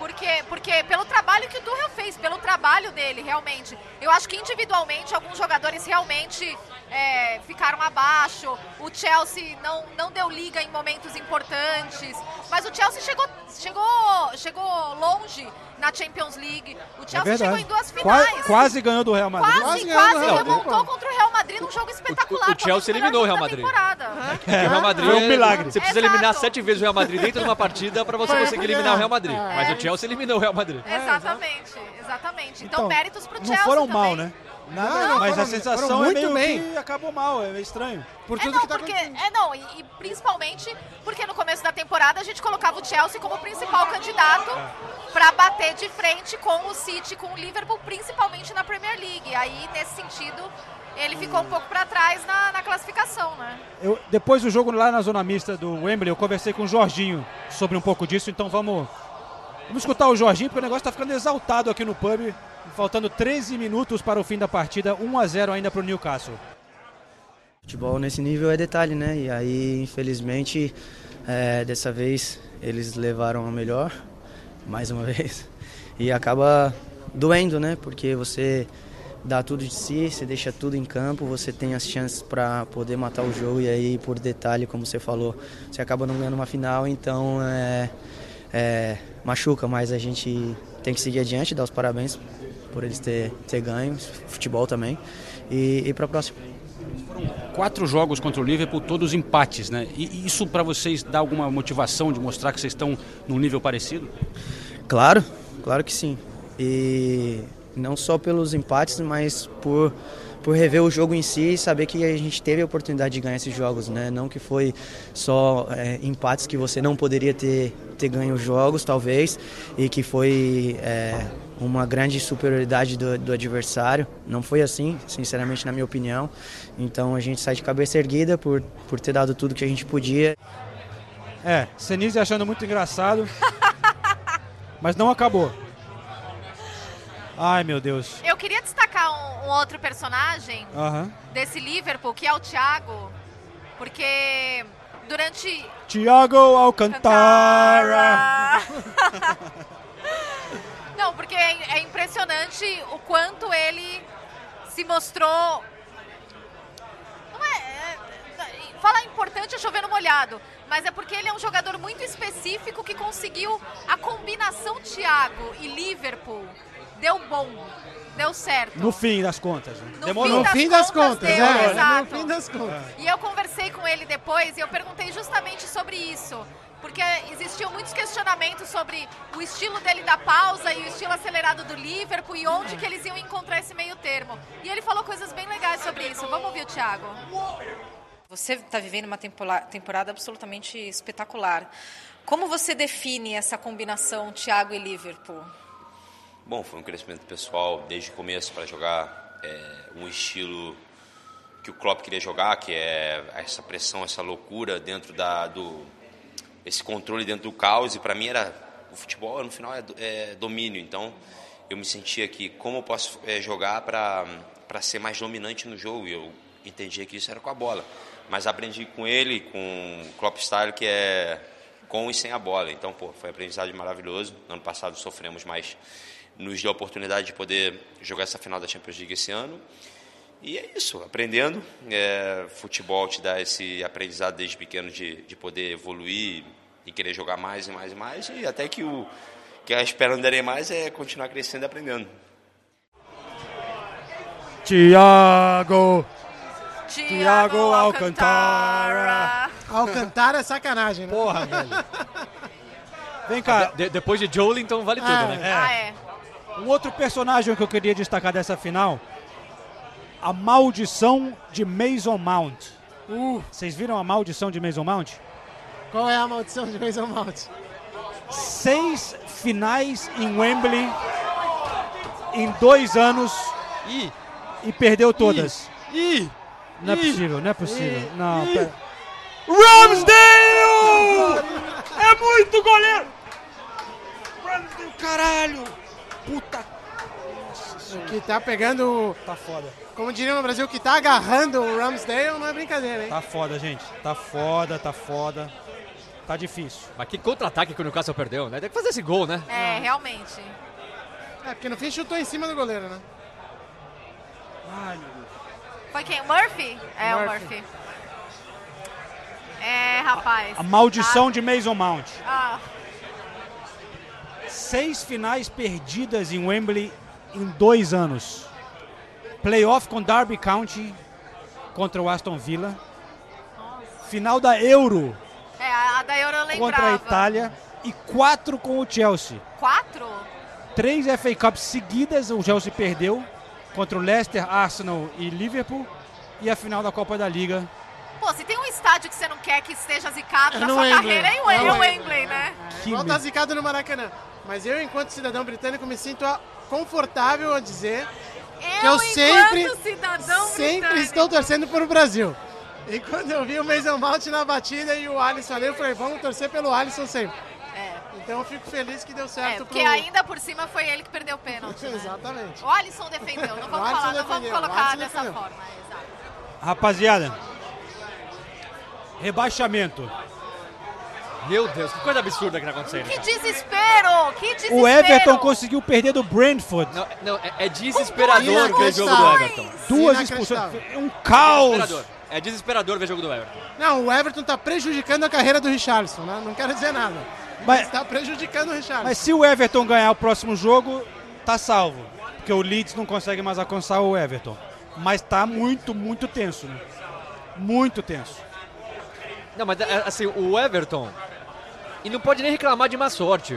porque, porque pelo trabalho que o Tuchel fez, pelo trabalho dele, realmente. Eu acho que individualmente alguns jogadores realmente é, ficaram abaixo. O Chelsea não, não deu liga em momentos importantes, mas o Chelsea chegou, chegou, chegou longe na Champions League. O É Chelsea chegou verdade. em duas Qua- finais. Quase, ganhou do Real Madrid. Quase, Quase quase, remontou Madrid. contra o Real Madrid num jogo espetacular. o Chelsea talvez melhor eliminou o Real Madrid. temporada. O Real Madrid Foi um milagre. Você precisa Exato. eliminar sete vezes o Real Madrid dentro de uma partida para você conseguir eliminar o Real Madrid. É. Mas o Chelsea eliminou o Real Madrid. Exatamente, exatamente. Então, méritos pro Chelsea Não foram também. mal, né? Nada, Não, não, mas foram- a sensação é muito meio bem. que acabou mal, é meio estranho. Por É tudo não, que tá porque, acontecendo. é não, e, e principalmente porque no começo da temporada a gente colocava o Chelsea como principal candidato para bater de frente com o City, com o Liverpool, principalmente na Premier League. Aí, nesse sentido, ele ficou um pouco para trás na, na classificação, né? Eu, depois do jogo lá na zona mista do Wembley, eu conversei com o Jorginho sobre um pouco disso, então vamos, vamos escutar o Jorginho, porque o negócio está ficando exaltado aqui no pub. Faltando 13 minutos para o fim da partida, 1 a 0 ainda para o Newcastle. Futebol nesse nível é detalhe, né? E aí, infelizmente, é, dessa vez eles levaram a melhor, mais uma vez, e acaba doendo, né? Porque você dá tudo de si, você deixa tudo em campo, você tem as chances para poder matar o jogo e aí, por detalhe, como você falou, você acaba não ganhando uma final, então é, é, machuca, mas a gente tem que seguir adiante, dar os parabéns por eles ter, ter ganho, futebol também, e, e para a próxima. Quatro jogos contra o Liverpool, todos empates, né? E isso para vocês dá alguma motivação de mostrar que vocês estão num nível parecido? Claro, claro que sim. E não só pelos empates, mas por, por rever o jogo em si e saber que a gente teve a oportunidade de ganhar esses jogos, né? Não que foi só é, empates que você não poderia ter, ter ganho os jogos, talvez, e que foi é, uma grande superioridade do, do adversário. Não foi assim, sinceramente, na minha opinião. Então a gente sai de cabeça erguida por, por ter dado tudo que a gente podia. É, Senise achando muito engraçado, mas não acabou. Ai, meu Deus. Eu destacar um, um outro personagem desse Liverpool, que é o Thiago, porque durante Thiago Alcantara. Não, porque é, é impressionante o quanto ele se mostrou. É, é- Falar importante é chover no molhado, mas é porque ele é um jogador muito específico que conseguiu a combinação Thiago e Liverpool. Deu bom, deu certo. No fim das contas. né? No Demorou. fim das No fim das contas, contas, deu, é, exato. no fim das contas. E eu conversei com ele depois e eu perguntei justamente sobre isso. Porque existiam muitos questionamentos sobre o estilo dele da pausa e o estilo acelerado do Liverpool e onde que eles iam encontrar esse meio termo. E ele falou coisas bem legais sobre isso. Vamos ouvir o Thiago. Você está vivendo uma temporada absolutamente espetacular. Como você define essa combinação Thiago e Liverpool? Bom, foi um crescimento pessoal desde o começo para jogar é, um estilo que o Klopp queria jogar, que é essa pressão, essa loucura dentro da do esse controle dentro do caos. E para mim era o futebol no final é, é domínio. Então eu me sentia que como eu posso é, jogar para para ser mais dominante no jogo. E eu entendia que isso era com a bola. Mas aprendi com ele, com o Klopp Style, que é com e sem a bola. Então, pô, foi um aprendizado maravilhoso. No ano passado sofremos, mas nos deu a oportunidade de poder jogar essa final da Champions League esse ano. E é isso, aprendendo. É, futebol te dá esse aprendizado desde pequeno de, de poder evoluir e querer jogar mais e mais e mais. E até que o que a esperando darem mais é continuar crescendo e aprendendo. Tiago. Thiago Alcantara. Alcantara é sacanagem, né? Porra, velho. Vem cá. De- depois de Joelinton vale tudo, Ah, né? Ah, é. Um outro personagem que eu queria destacar dessa final, a maldição de Mason Mount. Uh, Vocês viram a maldição de Mason Mount? qual é a maldição de Mason Mount? seis finais em Wembley em dois anos Ih, e perdeu todas. ih, Não é possível, não é possível. Não, pera. Ramsdale! É muito goleiro! Ramsdale, caralho! Puta. O que tá pegando. Tá foda. Como diria no Brasil, o que tá agarrando o Ramsdale não é brincadeira, hein? Tá foda, gente. Tá foda, tá foda. Tá difícil. Mas que contra-ataque que o Newcastle perdeu, né? Tem que fazer esse gol, né? É, realmente. É, porque no fim chutou em cima do goleiro, né? Ai, meu Deus. Foi quem? O Murphy? É, o Murphy. Murphy. É, rapaz. A maldição de Mason Mount. Ah, Seis finais perdidas em Wembley em dois anos. Playoff com Derby County contra o Aston Villa. Final da Euro é, a da Euro eu lembrava. contra a Itália. E quatro com o Chelsea. Quatro? Três FA Cups seguidas o Chelsea perdeu contra o Leicester, Arsenal e Liverpool. E a final da Copa da Liga. Pô, se tem um estádio que você não quer que esteja zicado É na sua Wembley. carreira, é o É Wembley, né? Que tá zicado no Maracanã. Mas eu, enquanto cidadão britânico, me sinto confortável a dizer que eu enquanto sempre, sempre britânico. estou torcendo por o Brasil. E quando eu vi o Mason Mount na batida e o Alisson ali, eu falei, vamos torcer pelo Alisson sempre. É. Então eu fico feliz que deu É, certo porque pro... ainda por cima foi ele que perdeu o pênalti. né? Exatamente. O Alisson defendeu, não vamos falar, não vamos defendeu, colocar dessa defendeu. forma. é, exato. Rapaziada, rebaixamento. Meu Deus, que coisa absurda que tá acontecendo. Que cara. desespero! Que desespero! O Everton conseguiu perder do Brentford. Não, não, é, é desesperador ver jogo do Everton. Duas expulsões. Um caos. Desesperador. É desesperador ver jogo do Everton. Não, o Everton tá prejudicando a carreira do Richarlison, né? Não quero dizer nada. Mas- Mas tá prejudicando o Richarlison. Mas se o Everton ganhar o próximo jogo, tá salvo. Porque o Leeds não consegue mais alcançar o Everton. Mas tá muito, muito tenso, né? Muito tenso. Não, mas é, assim, o Everton. E não pode nem reclamar de má sorte.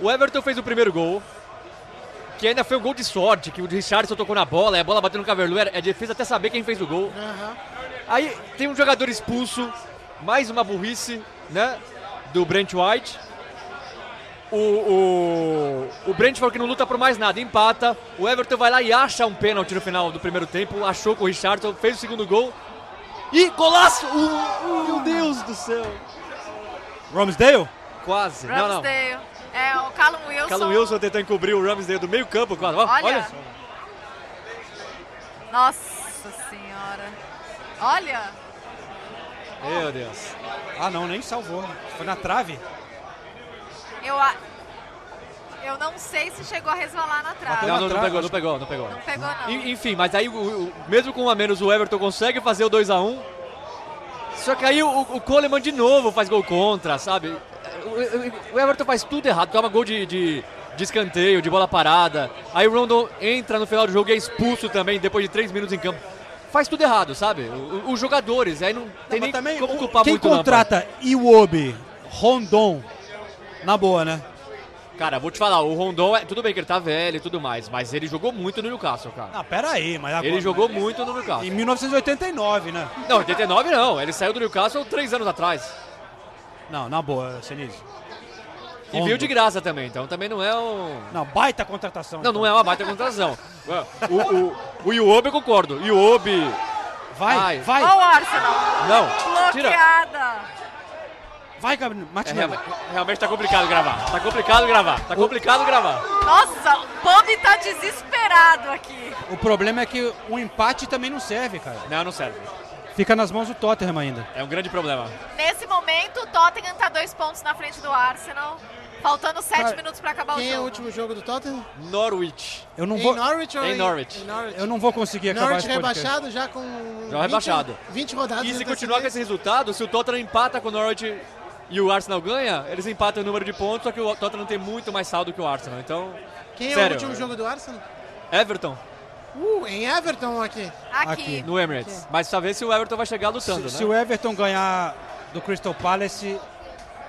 O Everton fez o primeiro gol. Que ainda foi um gol de sorte, que o Richardson tocou na bola, e a bola bateu no Caverlu. É difícil até saber quem fez o gol. Aham. Aí tem um jogador expulso, mais uma burrice, né? Do Brent White. O, o, o Brentford que não luta por mais nada, empata. O Everton vai lá e acha um pênalti no final do primeiro tempo. Achou com o Richardson, fez o segundo gol. E golaço! Uh, meu Deus do céu! Ramsdale? Quase. Não, não. Ramsdale. É, o Callum Wilson. Callum Wilson tentou encobrir o Ramsdale do meio campo quase. Olha. olha. Nossa senhora. Olha. Meu Deus. Ah, não, nem salvou. Foi na trave. Eu, a- eu não sei se chegou a resvalar na trave. Não, não, não pegou, não pegou, não pegou. Não pegou, não. En- Enfim, mas aí, o- o- mesmo com um a menos, o Everton consegue fazer o 2x1. Só que aí o, o Coleman de novo faz gol contra, sabe? O, Everton faz tudo errado, toma gol de, de, de escanteio, de bola parada. Aí o Rondon entra no final do jogo e é expulso também, depois de 3 minutos em campo. Faz tudo errado, sabe? O- os jogadores, aí não tem Não, nem como o- culpar Quem muito Lampard. contrata Iwobi, Rondon, na boa, né? Cara, vou te falar, o Rondon, é, tudo bem que ele tá velho e tudo mais, mas ele jogou muito no Newcastle, cara. Ah, pera aí, mas agora... Ele jogou muito no Newcastle. Em 1989, né? Não, 89 não. Ele saiu do Newcastle três anos atrás. Não, na boa, Senise. E veio de graça também, então também não é um. Não, baita contratação. Não, não é uma baita contratação. O, o, o Iwobi eu concordo. Iwobi. Vai, Ai. vai, Olha o Arsenal. Não, tira. Bloqueada. vai, Gabriel. É, Martinelli. realmente, realmente tá complicado gravar. Tá complicado gravar. Tá complicado gravar. Nossa, o Bob tá desesperado aqui. O problema é que o empate também não serve, cara. Não, não serve. Fica nas mãos do Tottenham ainda. É um grande problema. Nesse momento, o Tottenham tá dois pontos na frente do Arsenal. Faltando sete Cara, minutos pra acabar o Quem jogo. é o último jogo do Tottenham? Norwich. Eu não Em vou, Norwich ou Em em Norwich. em Norwich. eu não vou conseguir acabar Norwich rebaixado já com. Já rebaixado. 20 rodadas. E se continuar com esse resultado, se o Tottenham empata com o Norwich e o Arsenal ganha, eles empatam o número de pontos, só que o Tottenham tem muito mais saldo que o Arsenal. Então, Quem é Sério, o último é. jogo do Arsenal? Everton Uh, em Everton aqui. Aqui. Aqui. no Emirates. Mas só ver se o Everton vai chegar lutando, Se, né? se o Everton ganhar do Crystal Palace,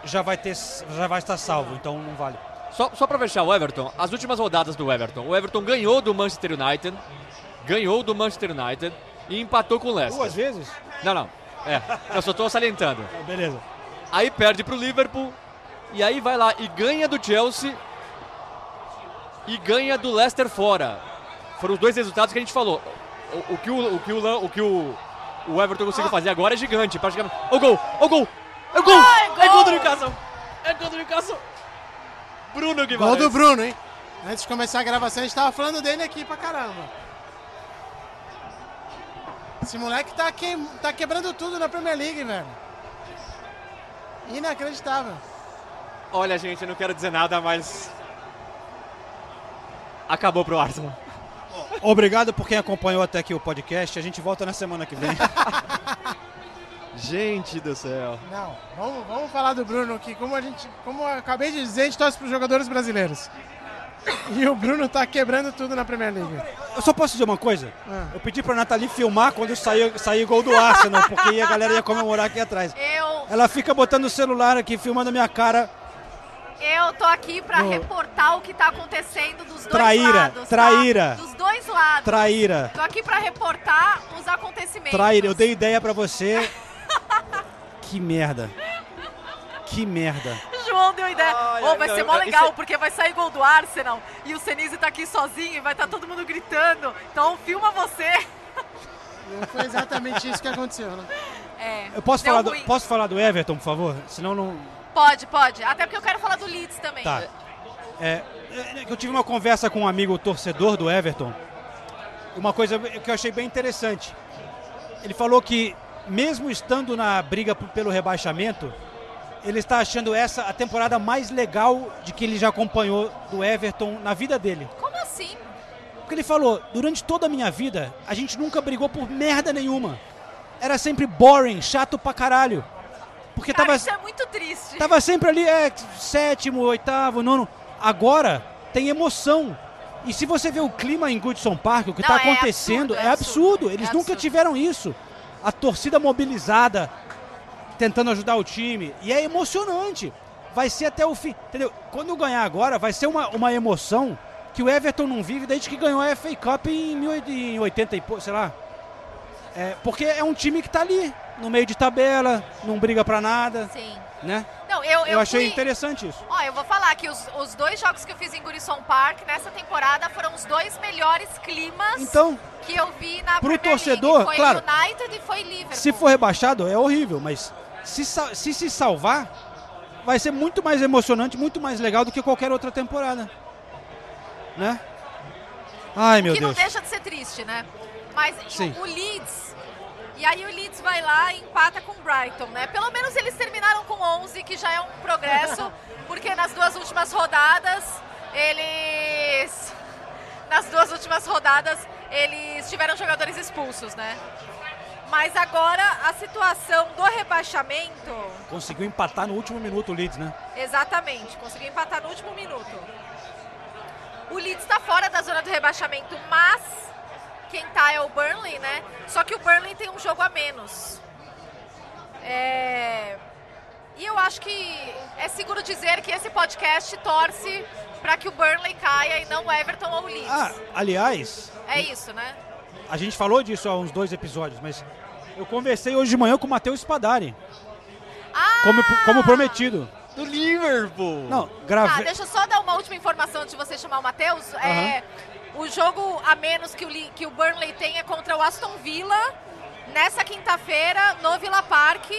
já vai, ter, já vai estar salvo, então não vale. Só, só pra fechar o Everton, as últimas rodadas do Everton. O Everton ganhou do Manchester United, ganhou do Manchester United e empatou com o Leicester. Duas vezes? Não, não. É, eu só tô salientando. Beleza. Aí perde pro Liverpool E aí vai lá e ganha do Chelsea e ganha do Leicester fora. Foram os dois resultados que a gente falou. O, o que, o, o, que, o, Lan- o, que o, o Everton conseguiu fazer agora é gigante. Praticamente. O gol! O gol! É gol! É gol do Newcastle! É gol do Newcastle! Bruno Guimarães. Gol do Bruno, hein? Antes de começar a gravação, a gente tava falando dele aqui pra caramba. Esse moleque tá, que... tá quebrando tudo na Premier League, velho. Inacreditável. Olha, gente, eu não quero dizer nada, mas. Acabou pro Arsenal. Obrigado por quem acompanhou até aqui o podcast. A gente volta na semana que vem. Gente do céu. Não, vamos, vamos falar do Bruno aqui. Como, a gente, como eu acabei de dizer, a gente torce pros jogadores brasileiros. E o Bruno tá quebrando tudo na Premier League. Eu só posso dizer uma coisa? Ah. Eu pedi pra Nathalie filmar quando sair, sair gol do Arsenal, porque a galera ia comemorar aqui atrás. Eu, Ela fica botando o celular aqui, filmando a minha cara. eu tô aqui pra No- reportar o que tá acontecendo dos dois Traíra, lados. tá? traíra. Lados. Traíra. Tô aqui pra reportar os acontecimentos. Traíra, eu dei ideia pra você. Que merda. Que merda. João deu ideia. Ai, ai, vai não, ser mó legal, é- porque vai sair gol do Arsenal e o Senise tá aqui sozinho e vai estar todo mundo gritando. Então filma você. Não foi exatamente isso que aconteceu, né? É, Eu posso falar, do, posso falar do Everton, por favor? Senão não. Pode, pode. Até porque eu quero falar do Leeds também. Tá. É, é que eu tive uma conversa com um amigo torcedor do Everton. Uma coisa que eu achei bem interessante. Ele falou que, mesmo estando na briga pelo rebaixamento, ele está achando essa a temporada mais legal de que ele já acompanhou do Everton na vida dele. Como assim? Porque ele falou, durante toda a minha vida, a gente nunca brigou por merda nenhuma. Era sempre boring, chato pra caralho. Porque Cara, tava, isso é muito triste. tava sempre ali, é, sétimo, oitavo, nono. Agora tem emoção. E se você vê o clima em Goodson Park, o que está é acontecendo, absurdo, é é absurdo. absurdo, Eles é nunca absurdo. tiveram isso. A torcida mobilizada, tentando ajudar o time. E é emocionante. Vai ser até o fim. Entendeu? Quando ganhar agora, vai ser uma, uma emoção que o Everton não vive desde que ganhou a FA Cup em 1880 e pouco, sei lá. É, porque é um time que tá ali, no meio de tabela, não briga pra nada, Sim. né? Não, eu, Eu, achei fui- interessante isso. Ó, eu vou falar que os, os dois jogos que eu fiz em Gurison Park nessa temporada foram os dois melhores climas Então, que eu vi na pro Premier torcedor, League. Foi claro. United e foi Liverpool. se for rebaixado, é horrível, mas se, se se salvar, vai ser muito mais emocionante, muito mais legal do que qualquer outra temporada. Né? Ai, meu que Deus. não deixa de ser triste, né? Mas Sim. o Leeds. E aí o Leeds vai lá e empata com o Brighton, né? Pelo menos eles terminaram com 11, que já é um progresso, porque nas duas últimas rodadas eles nas duas últimas rodadas eles tiveram jogadores expulsos, né? Mas agora a situação do rebaixamento, Conseguiu empatar no último minuto o Leeds, né? exatamente, conseguiu empatar no último minuto. O Leeds está fora da zona do rebaixamento, mas quem tá é o Burnley, né? Só que o Burnley tem um jogo a menos. É... E eu acho que é seguro dizer que esse podcast torce para que o Burnley caia e não o Everton ou o Leeds. Ah, aliás, É isso, né? a gente falou disso há uns dois episódios, mas eu conversei hoje de manhã com o Matheus Spadari. Como, como prometido. Do Liverpool! Não, Tá, gravei. deixa eu só dar uma última informação antes de você chamar o Matheus. É, o jogo a menos que o, que o Burnley tem é contra o Aston Villa nessa quinta-feira no Villa Park.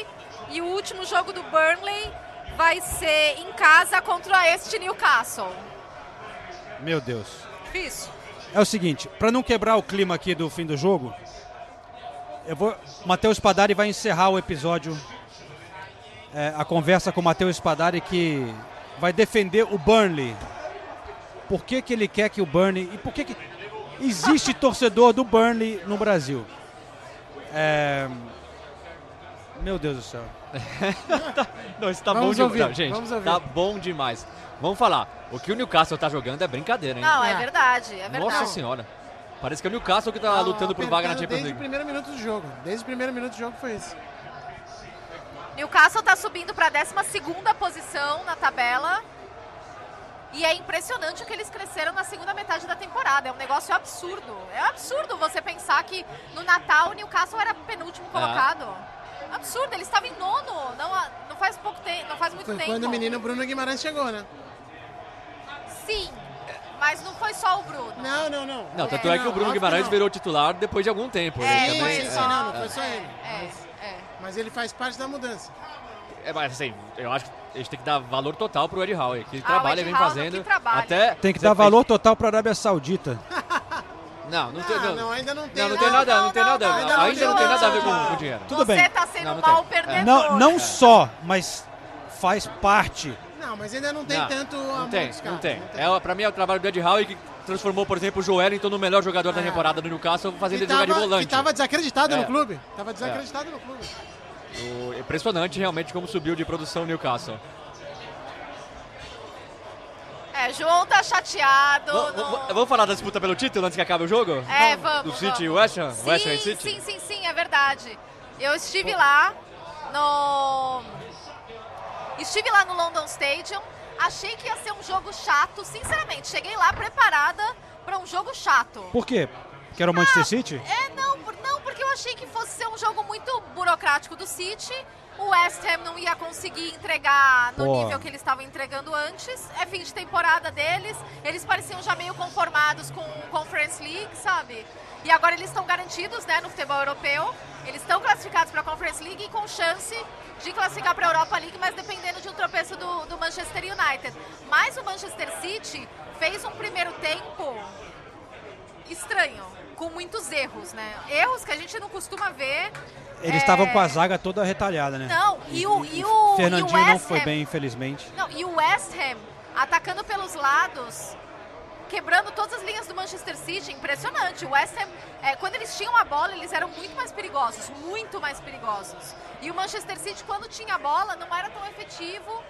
E o último jogo do Burnley vai ser em casa contra este Newcastle. Meu Deus. Difícil. É o seguinte, para não quebrar o clima aqui do fim do jogo, eu vou. O Matheus Spadari vai encerrar o episódio. é, a conversa com o Matheus Spadari que vai defender o Burnley. Por que, que ele quer que o Burnley. E por que, que existe torcedor do Burnley no Brasil? É, Meu Deus do céu. Não, isso tá Vamos bom ouvir, demais, gente. vamos ouvir. Tá bom demais. Vamos falar. O que o Newcastle tá jogando é brincadeira, hein? Não, é verdade, é verdade. Nossa senhora. Parece que é o Newcastle que tá Não, lutando por vaga na Champions Desde o League. primeiro minuto do jogo. Desde o primeiro minuto do jogo foi isso. Newcastle tá subindo para a 12 posição na tabela. E é impressionante o que eles cresceram na segunda metade da temporada. É um negócio absurdo. É absurdo você pensar que no Natal o Newcastle era penúltimo colocado. Absurdo, ele estava em nono, não, não faz pouco tempo, não faz muito Foi tempo. quando o menino Bruno Guimarães chegou, né? Sim, mas não foi só o Bruno. Não, não, não. Não, tanto é, que o Bruno Guimarães não. virou titular depois de algum tempo. né? É, Sim, Também- só- não, não foi só é, ele. é, Mas, é. mas ele faz parte da mudança. É, mas assim, eu acho que a gente tem que dar valor total pro Eddie Howe, que Ah, o trabalha, vem fazendo. que. Até Tem que você dar fez- valor total para a Arábia Saudita. Não, não tem, Ah, não, não, ainda não tem. não, não tem nada, não, tem não, nada, não, ainda, não, não, não, tem nada a ver não. com, com dinheiro. Tudo Você bem. tá sendo Não, um não tem. mau perdedor. Não, não só, mas faz parte. Não, mas ainda não tem Não, tanto Não amor tem, não caras, tem. É, pra mim é o trabalho do Eddie Howe que transformou, por exemplo, o Joelinton no melhor jogador da É. temporada do Newcastle, fazendo ele jogar de volante. que tava desacreditado É. no clube. Tava desacreditado no clube. O- é impressionante realmente como subiu de produção o Newcastle. É, João tá chateado. V- v- Vamos falar da disputa pelo título antes que acabe o jogo? É, vamos. Do City e. West Ham? Sim, West Ham e City? sim, sim, sim, é verdade. Eu estive lá no. Estive lá no London Stadium. Achei que ia ser um jogo chato, sinceramente. Cheguei lá preparada para um jogo chato. Por quê? Que era o Manchester City? É, não, por- não, porque eu achei que fosse ser um jogo muito burocrático do City. O West Ham não ia conseguir entregar no Pô. nível que eles estavam entregando antes. É fim de temporada deles. Eles pareciam já meio conformados com o Conference League, sabe? E agora eles estão garantidos, né, no futebol europeu. Eles estão classificados para a Conference League e com chance de classificar para a Europa League, mas dependendo de um tropeço do, do Manchester United. Mas o Manchester City fez um primeiro tempo estranho, com muitos erros, né? Erros que a gente não costuma ver. Eles É, estavam com a zaga toda retalhada, né? Não, e o, e o, Fernandinho e o não foi Ham- bem, infelizmente. Não, e o West Ham atacando pelos lados, quebrando todas as linhas do Manchester City, impressionante. O West Ham, é, quando eles tinham a bola, eles eram muito mais perigosos, muito mais perigosos. E o Manchester City, quando tinha a bola, não era tão efetivo.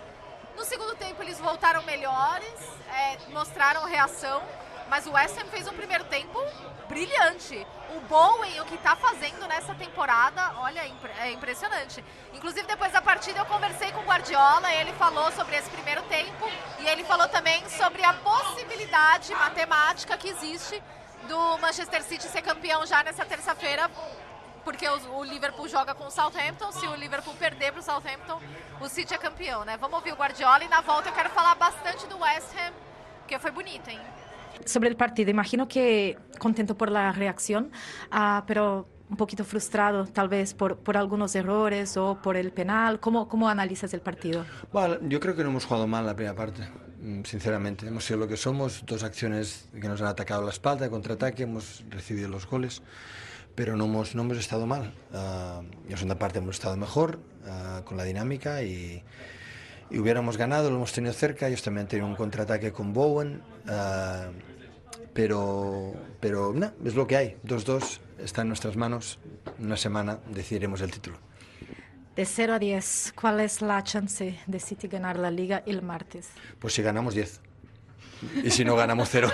No segundo tempo, eles voltaram melhores, é, mostraram reação. Mas o West Ham fez um primeiro tempo brilhante. O Bowen, o que está fazendo nessa temporada, olha, é é impressionante. Inclusive, depois da partida, eu conversei com o Guardiola, ele falou sobre esse primeiro tempo e ele falou também sobre a possibilidade matemática que existe do Manchester City ser campeão já nessa terça-feira, porque o, o Liverpool joga com o Southampton. Se o Liverpool perder para o Southampton, o City é campeão, né? Vamos ouvir o Guardiola e na volta eu quero falar bastante do West Ham, porque foi bonito, hein? Sobre el partido, imagino que contento por la reacción, ah, pero un poquito frustrado tal vez por, por algunos errores o por el penal. ¿Cómo, cómo analizas el partido? Bueno, yo creo que no hemos jugado mal la primera parte, mm, sinceramente. Hemos sido lo que somos, dos acciones que nos han atacado la espalda, contraataque, hemos recibido los goles, pero no hemos, no hemos estado mal. Ah, en la segunda parte hemos estado mejor, ah, con la dinámica y, y hubiéramos ganado, lo hemos tenido cerca. Ellos también han tenido un contraataque con Bowen, ah, pero, pero no, es lo que hay. 2-2 está en nuestras manos. Una semana decidiremos el título. De 0 a 10, ¿cuál es la chance de City ganar la liga el martes? Pues si ganamos 10. Y si no ganamos cero.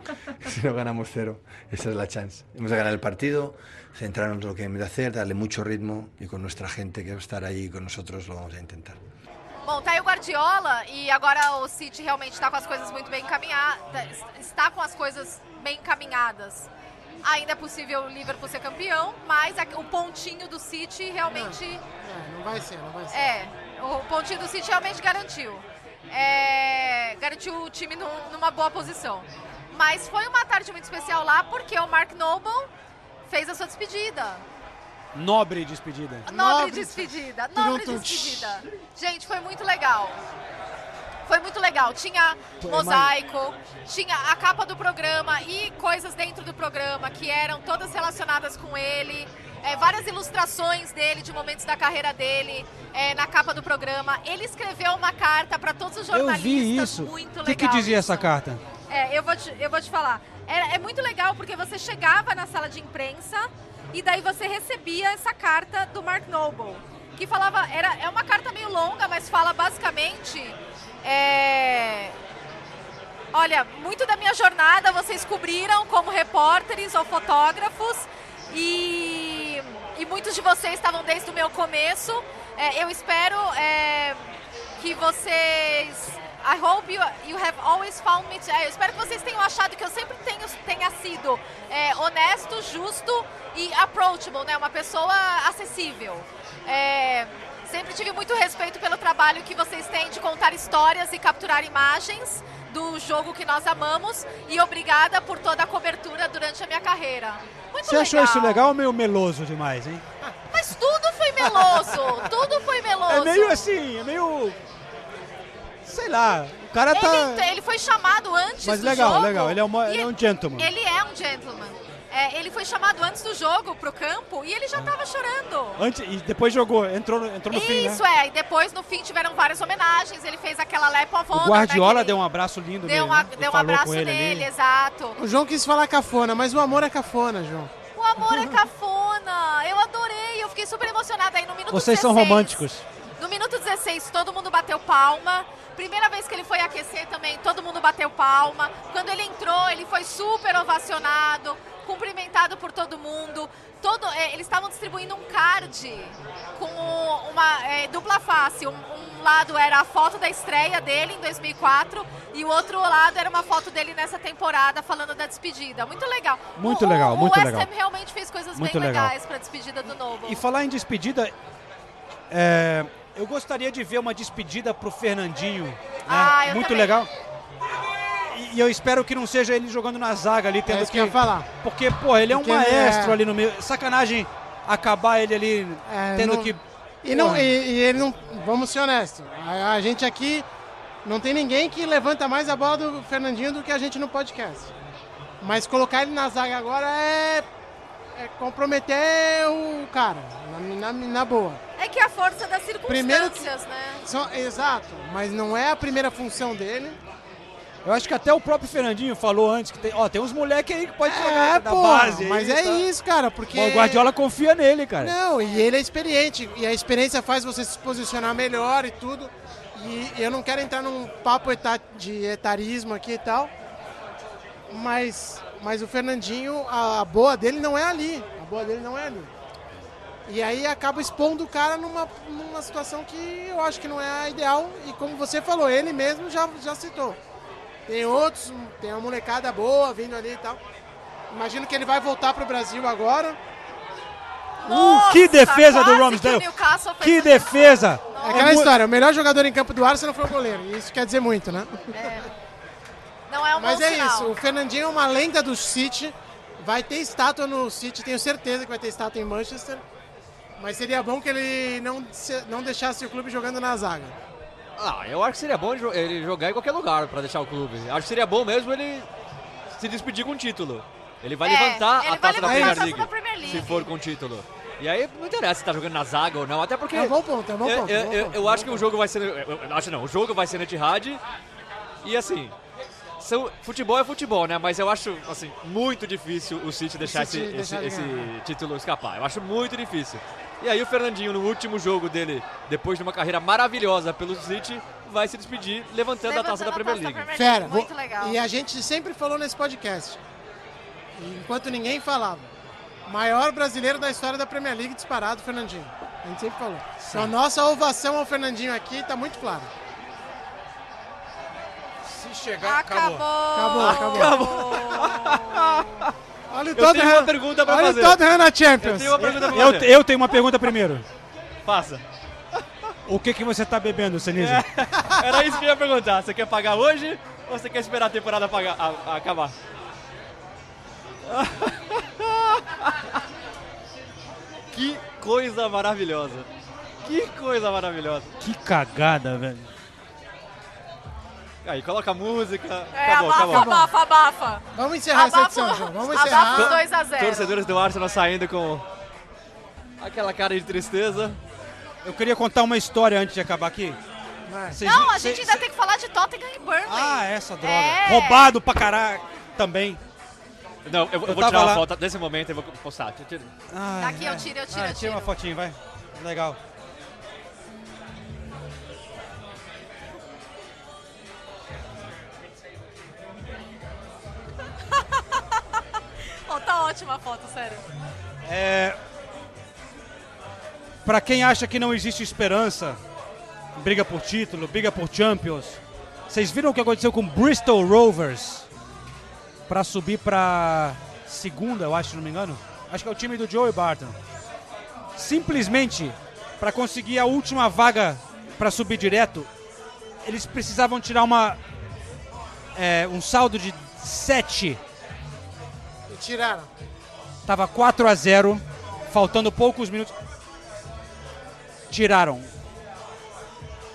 si no ganamos cero. Esa es la chance. Hemos de ganar el partido, centrarnos en lo que hemos de hacer, darle mucho ritmo y con nuestra gente que va a estar ahí con nosotros lo vamos a intentar. Bom, tá aí o Guardiola e agora o City realmente está com as coisas muito bem encaminhadas. Está com as coisas bem encaminhadas. Ainda é possível o Liverpool ser campeão, mas o pontinho do City realmente. É, não vai ser, não vai ser. É, o pontinho do City realmente garantiu. É, garantiu o time num- numa boa posição. Mas foi uma tarde muito especial lá porque o Mark Noble fez a sua despedida. Nobre despedida. Nobre despedida, nobre despedida. Gente, foi muito legal. Foi muito legal. Tinha Foi mosaico, tinha a capa do programa e coisas dentro do programa que eram todas relacionadas com ele. É, várias ilustrações dele, de momentos da carreira dele, é, na capa do programa. Ele escreveu uma carta para todos os Eu jornalistas. vi isso. Muito O legal. que, que dizia isso. essa carta? É, eu vou te, eu vou te falar. É, é muito legal porque você chegava na sala de imprensa e daí você recebia essa carta do Mark Noble. Que falava, era, é uma carta meio longa, mas fala basicamente. é, olha, muito da minha jornada vocês cobriram como repórteres ou fotógrafos e, e muitos de vocês estavam desde o meu começo. É, eu espero é, que vocês I hope you, you have always found me. é, eu espero que vocês tenham achado que eu sempre tenho, tenha sido é, honesto, justo e approachable, né? Uma pessoa acessível. É, sempre tive muito respeito pelo trabalho que vocês têm de contar histórias e capturar imagens do jogo que nós amamos e obrigada por toda a cobertura durante a minha carreira. Muito Você achou isso legal ou meio meloso demais, hein? Mas tudo foi meloso, tudo foi meloso. É meio assim, é meio. Sei lá, o cara tá. Ele, ele foi chamado antes Mas do legal, jogo. legal, ele é, uma, ele é um gentleman. Ele é um gentleman. É, ele foi chamado antes do jogo pro campo e ele já tava chorando. Antes, e depois jogou, entrou no, entrou no fim, Isso né? é, e depois no fim tiveram várias homenagens. Ele fez aquela lap of O honor. Guardiola né, deu um abraço lindo deu, nele, uma- né? deu um abraço ele nele, ali. exato. O João quis falar cafona, mas o amor é cafona, João. O amor é cafona. Eu adorei, eu fiquei super emocionada aí no minuto Vocês são 16. românticos. No minuto 16, todo mundo bateu palma. Primeira vez que ele foi aquecer também, todo mundo bateu palma. Quando ele entrou, ele foi super ovacionado, cumprimentado por todo mundo. Todo, é, eles estavam distribuindo um card com uma é, dupla face. Um, um lado era a foto da estreia dele em 2004 e o outro lado era uma foto dele nessa temporada falando da despedida. Muito legal. Muito O- legal, o, muito o West legal. Ham realmente fez coisas Muito bem legal. legais para a despedida do Novo. E falar em despedida, é, eu gostaria de ver uma despedida pro Fernandinho. né? Ah, eu Muito também. legal. E, e eu espero que não seja ele jogando na zaga ali, tendo É isso que eu ia falar. Porque, pô, ele é Porque um ele maestro é- ali no meio. Sacanagem acabar ele ali É, tendo não- que. E, não, e, e ele não. Vamos ser honestos. A, a gente aqui não tem ninguém que levanta mais a bola do Fernandinho do que a gente no podcast. Mas colocar ele na zaga agora é, é comprometer o cara, na, na, na boa. É que a força das que- circunstâncias, né? Só- exato, mas não é a primeira função dele. Eu acho que até o próprio Fernandinho falou antes que tem, ó, tem uns moleques aí que pode É, jogar da pô, base. aí, mas é tá? isso, cara, porque. O Guardiola confia nele, cara. Não, e ele é experiente. E a experiência faz você se posicionar melhor e tudo. E eu não quero entrar num papo eta- de etarismo aqui e tal. Mas, mas o Fernandinho, a, a boa dele não é ali. A boa dele não é ali. E aí acaba expondo o cara numa, numa situação que eu acho que não é a ideal. E como você falou, ele mesmo já, já citou. Tem outros, tem uma molecada boa vindo ali e tal. Imagino que ele vai voltar pro Brasil agora. Uh, que defesa do Ramsdale! que o Que defesa! É aquela história, o melhor jogador em campo do Arsenal foi o goleiro. E isso quer dizer muito, né? Não é um Mas bom é sinal. isso, o Fernandinho é uma lenda do City. Vai ter estátua no City, tenho certeza que vai ter estátua em Manchester. Mas seria bom que ele não, não deixasse o clube jogando na zaga. Ah, eu acho que seria bom ele jo- ele jogar em qualquer lugar pra deixar o clube. Acho que seria bom mesmo ele se despedir com o título. Ele vai É, levantar ele a taça da levantar Premier League, da Premier League. se for com o título. E aí não interessa se tá jogando na zaga ou não, até porque... É um bom ponto, é um bom ponto, eu- é eu- eu é acho que o jogo vai ser... Eu, eu acho não, o jogo vai ser no Etihad e assim... São, futebol é futebol, né? Mas eu acho, assim, muito difícil o City deixar, City esse, deixar esse, esse título escapar. Eu acho muito difícil. E aí o Fernandinho, no último jogo dele, depois de uma carreira maravilhosa pelo City, vai se despedir levantando, a taça da Premier League. Fera, Muito vou- legal. E a gente sempre falou nesse podcast, enquanto ninguém falava, maior brasileiro da história da Premier League disparado, Fernandinho. A gente sempre falou. Então, nossa ovação ao Fernandinho aqui tá muito claro. Chegar, acabou. Acabou, acabou. Olha o Eu tenho uma pergunta pra olha fazer. o Tottenham na Champions. Eu tenho uma pergunta pra fazer. eu tenho uma pergunta primeiro. Faça. O que, que você tá bebendo, Senise? Era isso que eu ia perguntar. Você quer pagar hoje ou você quer esperar a temporada pagar- a- a acabar? que coisa maravilhosa. Que coisa maravilhosa. Que cagada, velho. Aí, coloca a música. É, acabou, abafa, acabou. abafa, abafa. Vamos encerrar essa Abafa- edição, João. Vamos abafa encerrar. os 2 a 0. Torcedores do Arsenal saindo com aquela cara de tristeza. Eu queria contar uma história antes de acabar aqui. Vocês Não, a gente cê- ainda tem que falar de Tottenham e Burnley. Ah, essa droga. É. Roubado pra caralho também. Não, eu, eu Eu vou tirar uma lá- foto desse momento e vou postar. Tira- tira. Ai, Daqui eu ai. tiro, eu tiro, Ah, eu Tira tiro. uma fotinha, vai. Legal. Ótima foto, sério. É... Pra quem acha que não existe esperança, briga por título, briga por Champions, Vocês viram o que aconteceu com Bristol Rovers para subir para segunda, eu acho, se não me engano? Acho que é o time do Joey Barton. Simplesmente para conseguir a última vaga para subir direto, eles precisavam tirar uma é, um saldo de 7. E tiraram. Tava 4 a 0, faltando poucos minutos. Tiraram.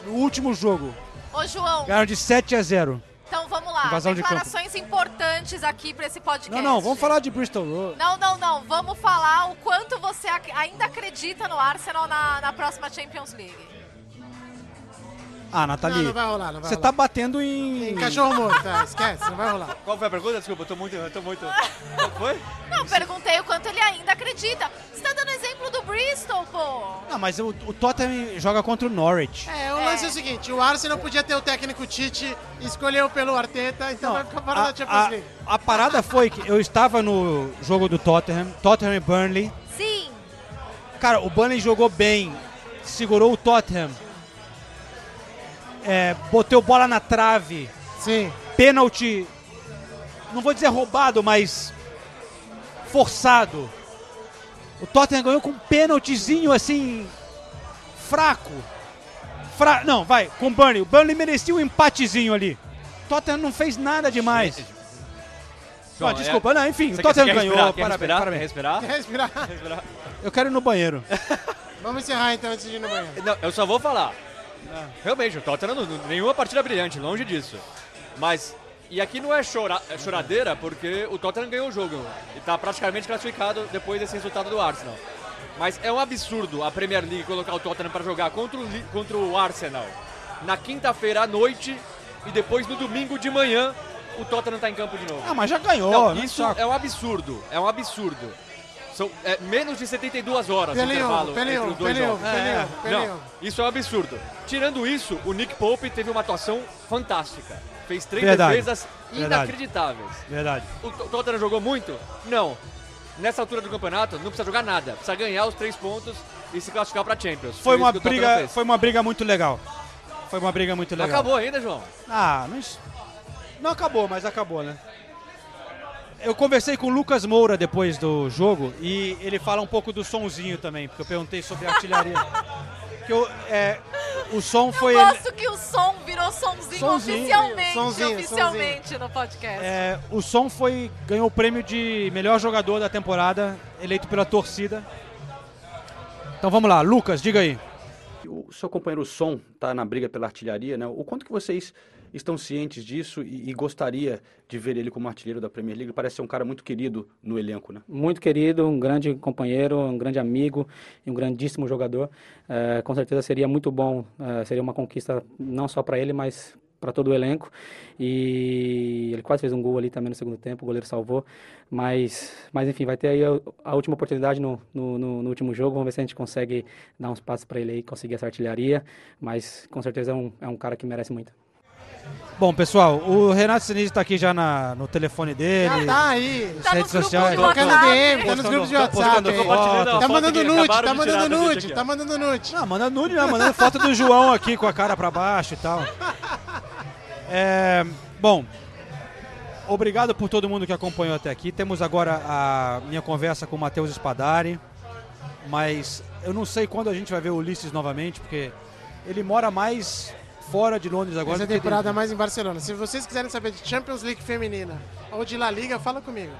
No último jogo, Ô, João, ganharam de 7 a 0. então vamos lá. Invasão de. Declarações importantes aqui pra esse podcast. Não, não, vamos falar de Bristol Road. Não, não, não. Vamos falar o quanto você ainda acredita no Arsenal na, na próxima Champions League. Ah, Nathalie. Não, não vai rolar, não vai Você rolar. tá batendo em. Tem cachorro morto, tá? Esquece, não vai rolar. Qual foi a pergunta? Desculpa, eu tô muito. Eu tô muito. Qual foi? Não, perguntei o quanto ele ainda acredita. Você tá dando exemplo do Bristol, pô. Não, mas o, o Tottenham joga contra o Norwich. É, o lance é o seguinte, o Arsenal podia ter o técnico Tite, escolheu pelo Arteta, então vai ficar fora a, da Champions League. a parada foi que eu estava no jogo do Tottenham, Tottenham e Burnley. Sim. Cara, o Burnley jogou bem, segurou o Tottenham. É, boteu bola na trave. Sim. Pênalti, não vou dizer roubado, mas forçado. O Tottenham ganhou com um pênaltizinho assim, fraco. Fra... Não, vai, com o Burnley. O Burnley merecia um empatezinho ali. O Tottenham não fez nada demais. Ah, desculpa, é- não, enfim, Você o Tottenham ganhou. respirar? Quer parabéns, respirar? parabéns. Respirar? Quer respirar? Quer respirar? Eu quero ir no banheiro. Vamos encerrar então antes de ir no banheiro. Não, eu só vou falar. Realmente, o Tottenham não, nenhuma partida brilhante, longe disso. Mas, e aqui não é, chora, é choradeira, porque o Tottenham ganhou o jogo e tá praticamente classificado depois desse resultado do Arsenal. Mas é um absurdo a Premier League colocar o Tottenham para jogar contra o, contra o Arsenal na quinta-feira à noite e depois no domingo de manhã o Tottenham tá em campo de novo. Ah, mas já ganhou, Não, né? isso Saco. é um absurdo, é um absurdo. São é, menos de 72 horas de intervalo peleou, entre os dois peleou, jogos. É. Não, isso é um absurdo. Tirando isso, o Nick Pope teve uma atuação fantástica. Fez três Verdade. defesas inacreditáveis. Verdade. O Tottenham jogou muito? Não. Nessa altura do campeonato, não precisa jogar nada. Precisa ganhar os três pontos e se classificar para Champions. Foi isso uma briga, foi uma briga muito legal. Foi uma briga muito legal. acabou ainda, João? Ah, mas não acabou, mas acabou, né? Eu conversei com o Lucas Moura depois do jogo e ele fala um pouco do sonzinho também, porque eu perguntei sobre a artilharia. que eu, é, o som foi Eu ele- gosto que o som virou sonzinho, Sonzinho. oficialmente, Sonzinho, oficialmente no podcast. É, o som foi ganhou o prêmio de melhor jogador da temporada, eleito pela torcida. Então vamos lá, Lucas, diga aí. O seu companheiro Som está na briga pela artilharia, né? O quanto que vocês estão cientes disso e, e gostaria de ver ele como artilheiro da Premier League? Parece ser um cara muito querido no elenco, né? muito querido, um grande companheiro, um grande amigo e um grandíssimo jogador. Eh, com certeza seria muito bom, eh, seria uma conquista não só para ele, mas para todo o elenco. E ele quase fez um gol ali também no segundo tempo, o goleiro salvou. Mas, mas enfim, vai ter aí a, a última oportunidade no, no, no- no último jogo. Vamos ver se a gente consegue dar uns passos para ele aí, conseguir essa artilharia. Mas com certeza é um, é um cara que merece muito. Bom, pessoal, o Renato Sinise está aqui já na- no telefone dele. Já tá aí. nas Tá redes sociais. Trocando DM, tá nos grupos de WhatsApp. Tá mandando nude, tá mandando nude, tá mandando nude. Não, mandando nude, não, mandando foto do João aqui com a cara pra baixo e tal. É, bom, obrigado por todo mundo que acompanhou até aqui. Temos agora a minha conversa com o Matheus Spadari, mas eu não sei quando a gente vai ver o Ulisses novamente, porque ele mora mais fora de Londres agora. Essa temporada mais em Barcelona. Se vocês quiserem saber de Champions League feminina ou de La Liga, fala comigo.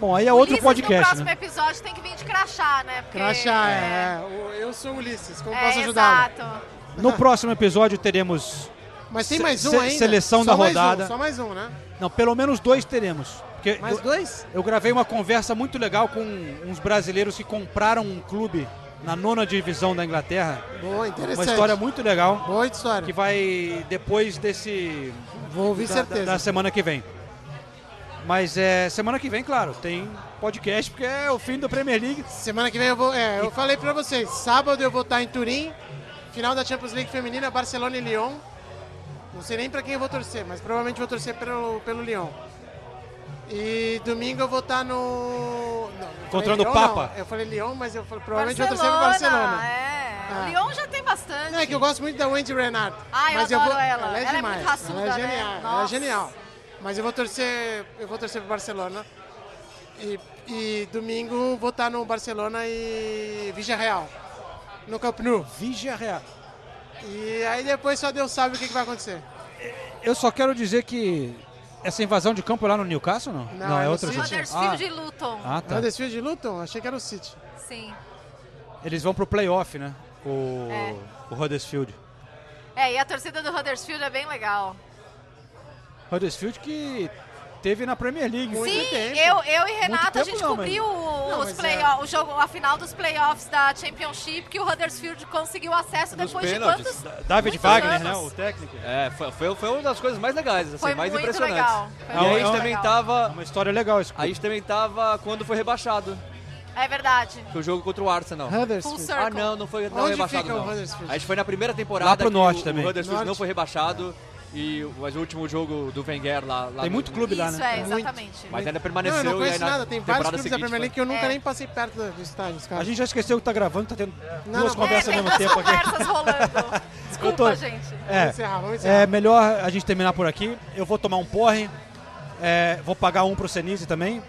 Bom, aí é outro Ulisses, no podcast, próximo né? episódio tem que vir de crachá, né? Porque, Crachá, é. o- Eu sou o Ulisses, como É, posso ajudá-lo? exato. No próximo episódio teremos Mas tem mais um se- ainda? seleção Só da mais um, rodada. só mais um, né? Não, pelo menos dois teremos. Mais eu, dois? Eu gravei uma conversa muito legal com uns brasileiros que compraram um clube na nona divisão da Inglaterra. Boa, interessante. Uma história muito legal. Boa história. Que vai depois desse. Vou ouvir da, certeza. Da, da semana que vem. Mas é semana que vem, claro, tem podcast porque é o fim da Premier League. Semana que vem eu vou. É, eu falei pra vocês, sábado eu vou estar em Turim, final da Champions League feminina, Barcelona e Lyon. Não sei nem pra quem eu vou torcer, mas provavelmente vou torcer pelo, pelo Lyon. E domingo eu vou estar no. Não, eu falei Encontrando o Papa. não. Eu falei Lyon, mas eu falei, provavelmente vou torcer pro Barcelona. é. O Lyon já tem bastante. Não, é que eu gosto muito da Wendy Renard. Ah, eu mas adoro vou, ela. Ela é Ela é demais. muito raçuda, ela é né? genial. Ela é genial. Mas eu vou torcer, eu vou torcer pro Barcelona. E, e domingo vou estar no Barcelona e Vigia Real. No Camp Nou. Vigia Real. E aí depois só Deus sabe o que, que vai acontecer. Eu só quero dizer que essa invasão de campo é lá no Newcastle, não? Não, é é no outra City. gente. Huddersfield e Luton. Ah, tá. Huddersfield e Luton? Achei que era o City. Sim. Eles vão pro playoff, né? O, É. o Huddersfield. É, e a torcida do Huddersfield é bem legal. Huddersfield que teve na Premier League. Sim, eu, eu e Renata, a tempo gente não, cobriu mas- os play é. o jogo, a final dos playoffs da Championship, que o Huddersfield conseguiu acesso depois de pênaltis. quantos? David Wagner, anos. né? O técnico. É, foi, foi, foi uma das coisas mais legais, assim, Foi mais muito impressionantes. legal, foi E a gente também legal. tava. Uma história legal isso. A gente também tava quando foi rebaixado. É verdade. Foi o jogo contra o Arsenal. Huddersfield. Ah, não, não foi não Onde rebaixado fica o não. Huddersfield? A gente foi na primeira temporada Lá pro que norte o, também. o Huddersfield Norte. não foi rebaixado e mas o último jogo do Wenger lá, lá Tem no- muito clube lá, Isso, né? é, exatamente. Mas ainda Não, permaneceu eu não e aí conheço na nada. Tem vários temporada clubes da seguinte Premier League que eu nunca É. nem passei perto do do estádio, os A gente já esqueceu que tá gravando, tá tendo Não, duas não, conversas é, ao tem mesmo duas tempo aqui. conversas rolando. Desculpa, tô- gente. É, Vamos encerrar, vamos encerrar. é melhor a gente terminar por aqui. Eu vou tomar um porre, é, vou pagar um pro Senise também.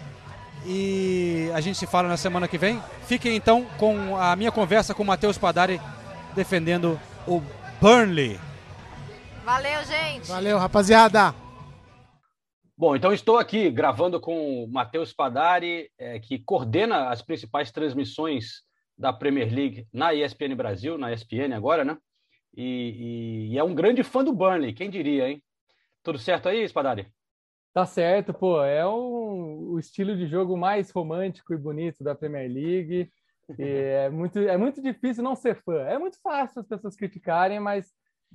E a gente se fala na semana que vem. Fiquem então com a minha conversa com o Matheus Padari defendendo o Burnley. Valeu, gente. Valeu, rapaziada. Bom, então estou aqui gravando com o Matheus Padari, eh, que coordena as principais transmissões da Premier League na ESPN Brasil, na ESPN agora, né? E, e- e é um grande fã do Burnley, quem diria, hein? Tudo certo aí, Spadari? Tá certo, pô. É um, o estilo de jogo mais romântico e bonito da Premier League. E é muito, é muito difícil não ser fã. É muito fácil as pessoas criticarem, mas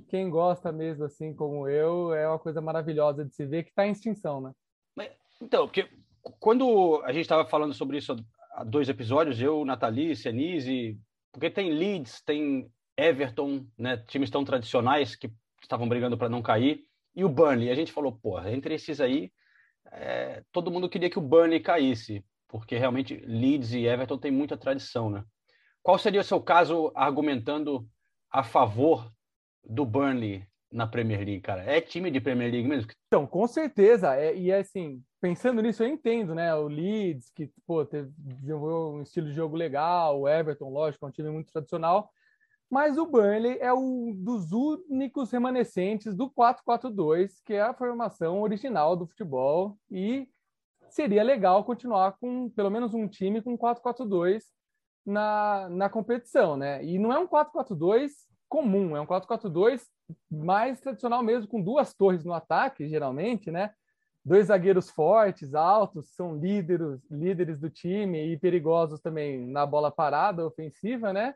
quem gosta mesmo, assim como eu, é uma coisa maravilhosa de se ver que está em extinção, né? Então, porque quando a gente estava falando sobre isso há dois episódios, eu, Nathalie, Senise, porque tem Leeds, tem Everton, né, times tão tradicionais que estavam brigando para não cair, e o Burnley. A gente falou, porra, entre esses aí, é, todo mundo queria que o Burnley caísse, porque realmente Leeds e Everton têm muita tradição, né? Qual seria o seu caso argumentando a favor do Burnley na Premier League, cara? É time de Premier League mesmo? Então, com certeza. É, e assim, pensando nisso, eu entendo, né? O Leeds, que pô, teve, desenvolveu um estilo de jogo legal, o Everton, lógico, é um time muito tradicional. Mas o Burnley é um dos únicos remanescentes do 4-4-2, que é a formação original do futebol. E seria legal continuar com pelo menos um time com 4-4-2 na, na competição, né? E não é um 4-4-2 comum, é um 4-4-2 mais tradicional mesmo, com duas torres no ataque, geralmente, né? Dois zagueiros fortes, altos, são líderes, líderes do time e perigosos também na bola parada ofensiva, né?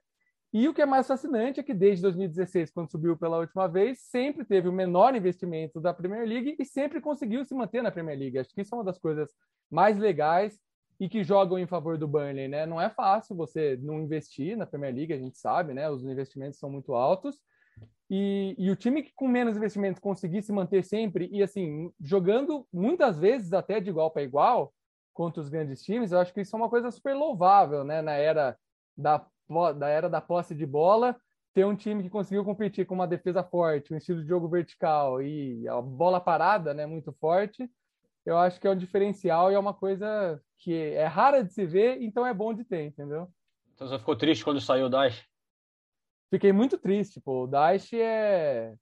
E o que é mais fascinante é que desde 2016, quando subiu pela última vez, sempre teve o menor investimento da Premier League e sempre conseguiu se manter na Premier League. Acho que isso é uma das coisas mais legais e que jogam em favor do Burnley, né? Não é fácil você não investir na Premier League, a gente sabe, né? Os investimentos são muito altos. E, e o time que com menos investimentos conseguir se manter sempre e assim, jogando muitas vezes até de igual para igual contra os grandes times, eu acho que isso é uma coisa super louvável, né? Na era da, da era da posse de bola, ter um time que conseguiu competir com uma defesa forte, um estilo de jogo vertical e a bola parada, né, muito forte, eu acho que é um diferencial e é uma coisa que é rara de se ver, então é bom de ter, entendeu? Então você ficou triste quando saiu o Daesh? Fiquei muito triste, pô. O Daesh é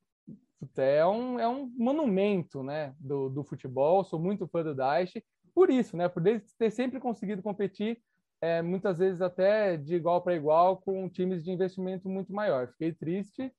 é um, é um monumento, né, do, do futebol. Sou muito fã do Daesh por isso, né, por ter sempre conseguido competir é, muitas vezes até de igual para igual com times de investimento muito maior. Fiquei triste.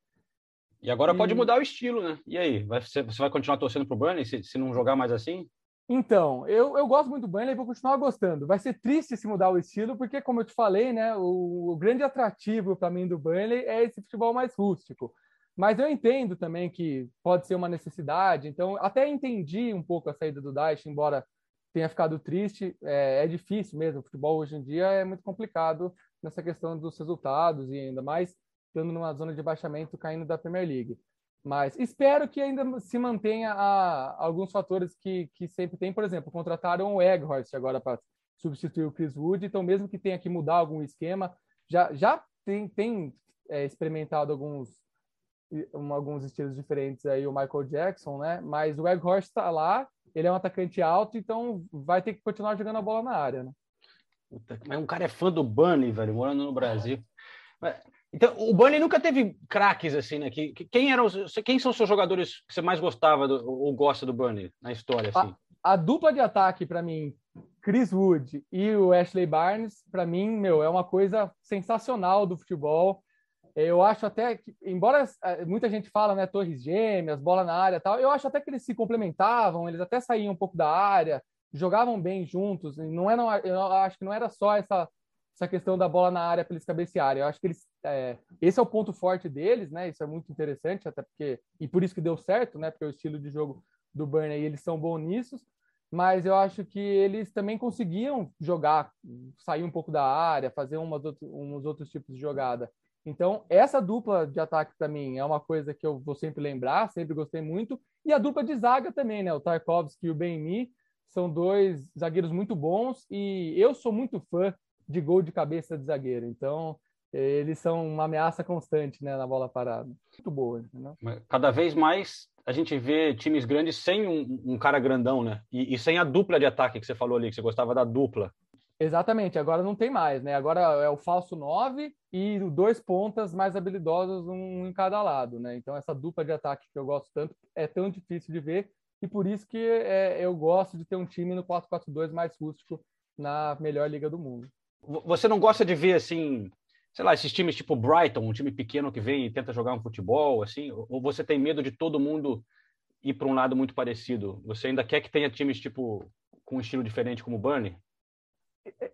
E agora E- pode mudar o estilo, né? E aí, vai, você você vai continuar torcendo pro Burnley se, se não jogar mais assim? Então, eu, eu gosto muito do Burnley e vou continuar gostando. Vai ser triste se mudar o estilo, porque, como eu te falei, né, o, o grande atrativo para mim do Burnley é esse futebol mais rústico. Mas eu entendo também que pode ser uma necessidade, então até entendi um pouco a saída do Daesh, embora tenha ficado triste. É, é difícil mesmo, o futebol hoje em dia é muito complicado nessa questão dos resultados e ainda mais estando numa zona de baixamento caindo da Premier League. Mas espero que ainda se mantenha a, alguns fatores que, que sempre tem. Por exemplo, contrataram o Eghorst agora para substituir o Chris Wood. Então, mesmo que tenha que mudar algum esquema, já, já tem, tem é, experimentado alguns um, alguns estilos diferentes aí o Michael Jackson, né? Mas o Weghorst está lá, ele é um atacante alto, então vai ter que continuar jogando a bola na área, né? Mas um cara é fã do Bunny, velho, morando no Brasil. Então, o Bunny nunca teve craques assim, né? Que, quem eram os, quem são os seus jogadores que você mais gostava do, ou gosta do Bunny na história assim? A, a dupla de ataque para mim, Chris Wood e o Ashley Barnes, para mim, meu, é uma coisa sensacional do futebol. Eu acho até que, embora eh, muita gente fala, né, torres gêmeas, bola na área, tal, eu acho até que eles se complementavam, eles até saíam um pouco da área, jogavam bem juntos. Não era, eu acho que não era só essa essa questão da bola na área para eles cabecearem. Eu acho que eles, é, esse é o ponto forte deles, né? Isso é muito interessante, até porque e por isso que deu certo, né? Porque o estilo de jogo do Burnley eles são bons nisso. Mas eu acho que eles também conseguiam jogar, sair um pouco da área, fazer umas outros, uns outros tipos de jogada. Então, essa dupla de ataque para mim é uma coisa que eu vou sempre lembrar, sempre gostei muito. E a dupla de zaga também, né? O Tarkovsky e o Ben são dois zagueiros muito bons e eu sou muito fã de gol de cabeça de zagueiro. Então, eles são uma ameaça constante né, na bola parada. Muito boa. Entendeu? Cada vez mais a gente vê times grandes sem um, um cara grandão, né? E, e, sem a dupla de ataque que você falou ali, que você gostava da dupla. Exatamente, agora não tem mais, né? Agora é o falso 9 e dois pontas mais habilidosos, um em cada lado, né? Então essa dupla de ataque que eu gosto tanto é tão difícil de ver e por isso que é, eu gosto de ter um time no 4-4-2 mais rústico na melhor liga do mundo. Você não gosta de ver assim, sei lá, esses times tipo Brighton, um time pequeno que vem e tenta jogar um futebol, assim? Ou você tem medo de todo mundo ir para um lado muito parecido? Você ainda quer que tenha times tipo com um estilo diferente como o Burnley?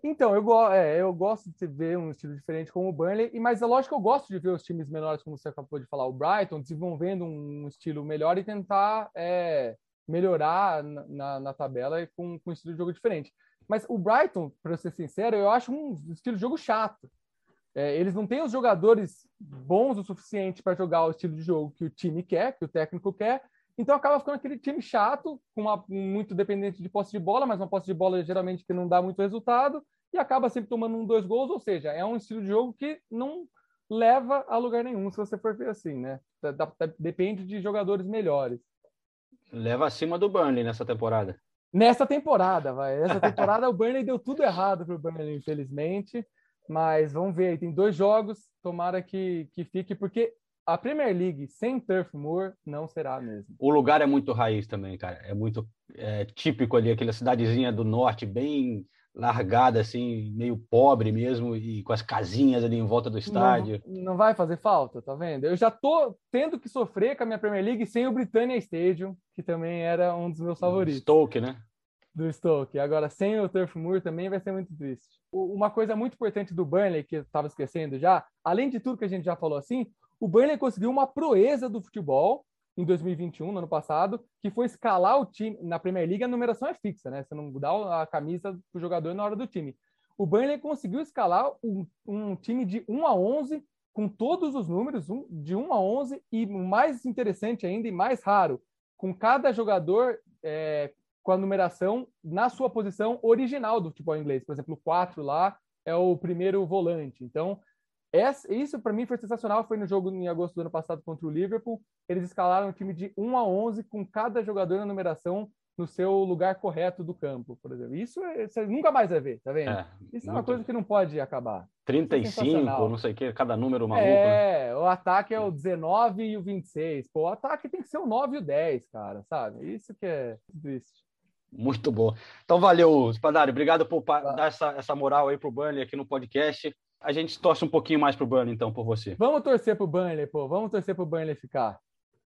Então, eu, é, eu gosto de ver um estilo diferente como o Burnley, mas é lógico que eu gosto de ver os times menores, como você acabou de falar, o Brighton, desenvolvendo um estilo melhor e tentar é, melhorar na, na, na, tabela com, com um estilo de jogo diferente. Mas o Brighton, para ser sincero, eu acho um estilo de jogo chato. É, eles não têm os jogadores bons o suficiente para jogar o estilo de jogo que o time quer, que o técnico quer. Então acaba ficando aquele time chato, com uma, muito dependente de posse de bola, mas uma posse de bola geralmente que não dá muito resultado e acaba sempre tomando um, dois gols. Ou seja, é um estilo de jogo que não leva a lugar nenhum, se você for ver assim, né? Depende de jogadores melhores. Leva acima do Burnley nessa temporada. Nessa temporada, vai. Essa temporada o Burnley deu tudo errado para o Burnley, infelizmente. Mas vamos ver, tem dois jogos, tomara que, que fique, porque a Premier League sem Turf Moor não será mesmo. O lugar é muito raiz também, cara. É muito é, típico ali, aquela cidadezinha do norte, bem largada, assim, meio pobre mesmo, e com as casinhas ali em volta do estádio. Não, não vai fazer falta, tá vendo? Eu já tô tendo que sofrer com a minha Premier League sem o Britannia Stadium, que também era um dos meus favoritos. Stoke, né? Do Stoke. Agora, sem o Turf Moor também vai ser muito triste. Uma coisa muito importante do Burnley, que eu estava esquecendo já, além de tudo que a gente já falou assim, o Burnley conseguiu uma proeza do futebol, em 2021, no ano passado, que foi escalar o time. Na Premier League, a numeração é fixa, né? Você não dá a camisa do jogador na hora do time. O Burnley conseguiu escalar um, um time de 1 a 11, com todos os números, um, de 1 a 11, e mais interessante ainda e mais raro, com cada jogador é, com a numeração na sua posição original do futebol inglês. Por exemplo, o 4 lá é o primeiro volante. Então, essa, isso para mim foi sensacional. Foi no jogo em agosto do ano passado contra o Liverpool. Eles escalaram um time de 1 a 11 com cada jogador na numeração no seu lugar correto do campo, por exemplo. Isso é, você nunca mais vai ver, tá vendo? É, isso é uma coisa que não pode acabar. 35, é não sei o que, cada número maluco. É, né? o ataque é o 19 e o 26. Pô, o ataque tem que ser o 9 e o 10, cara, sabe? Isso que é triste. Muito bom. Então, valeu, Espadário. Obrigado por dar essa, essa moral aí pro Burnley aqui no podcast. A gente torce um pouquinho mais pro Burnley, então, por você. Vamos torcer pro Burnley, pô. Vamos torcer pro Burnley ficar.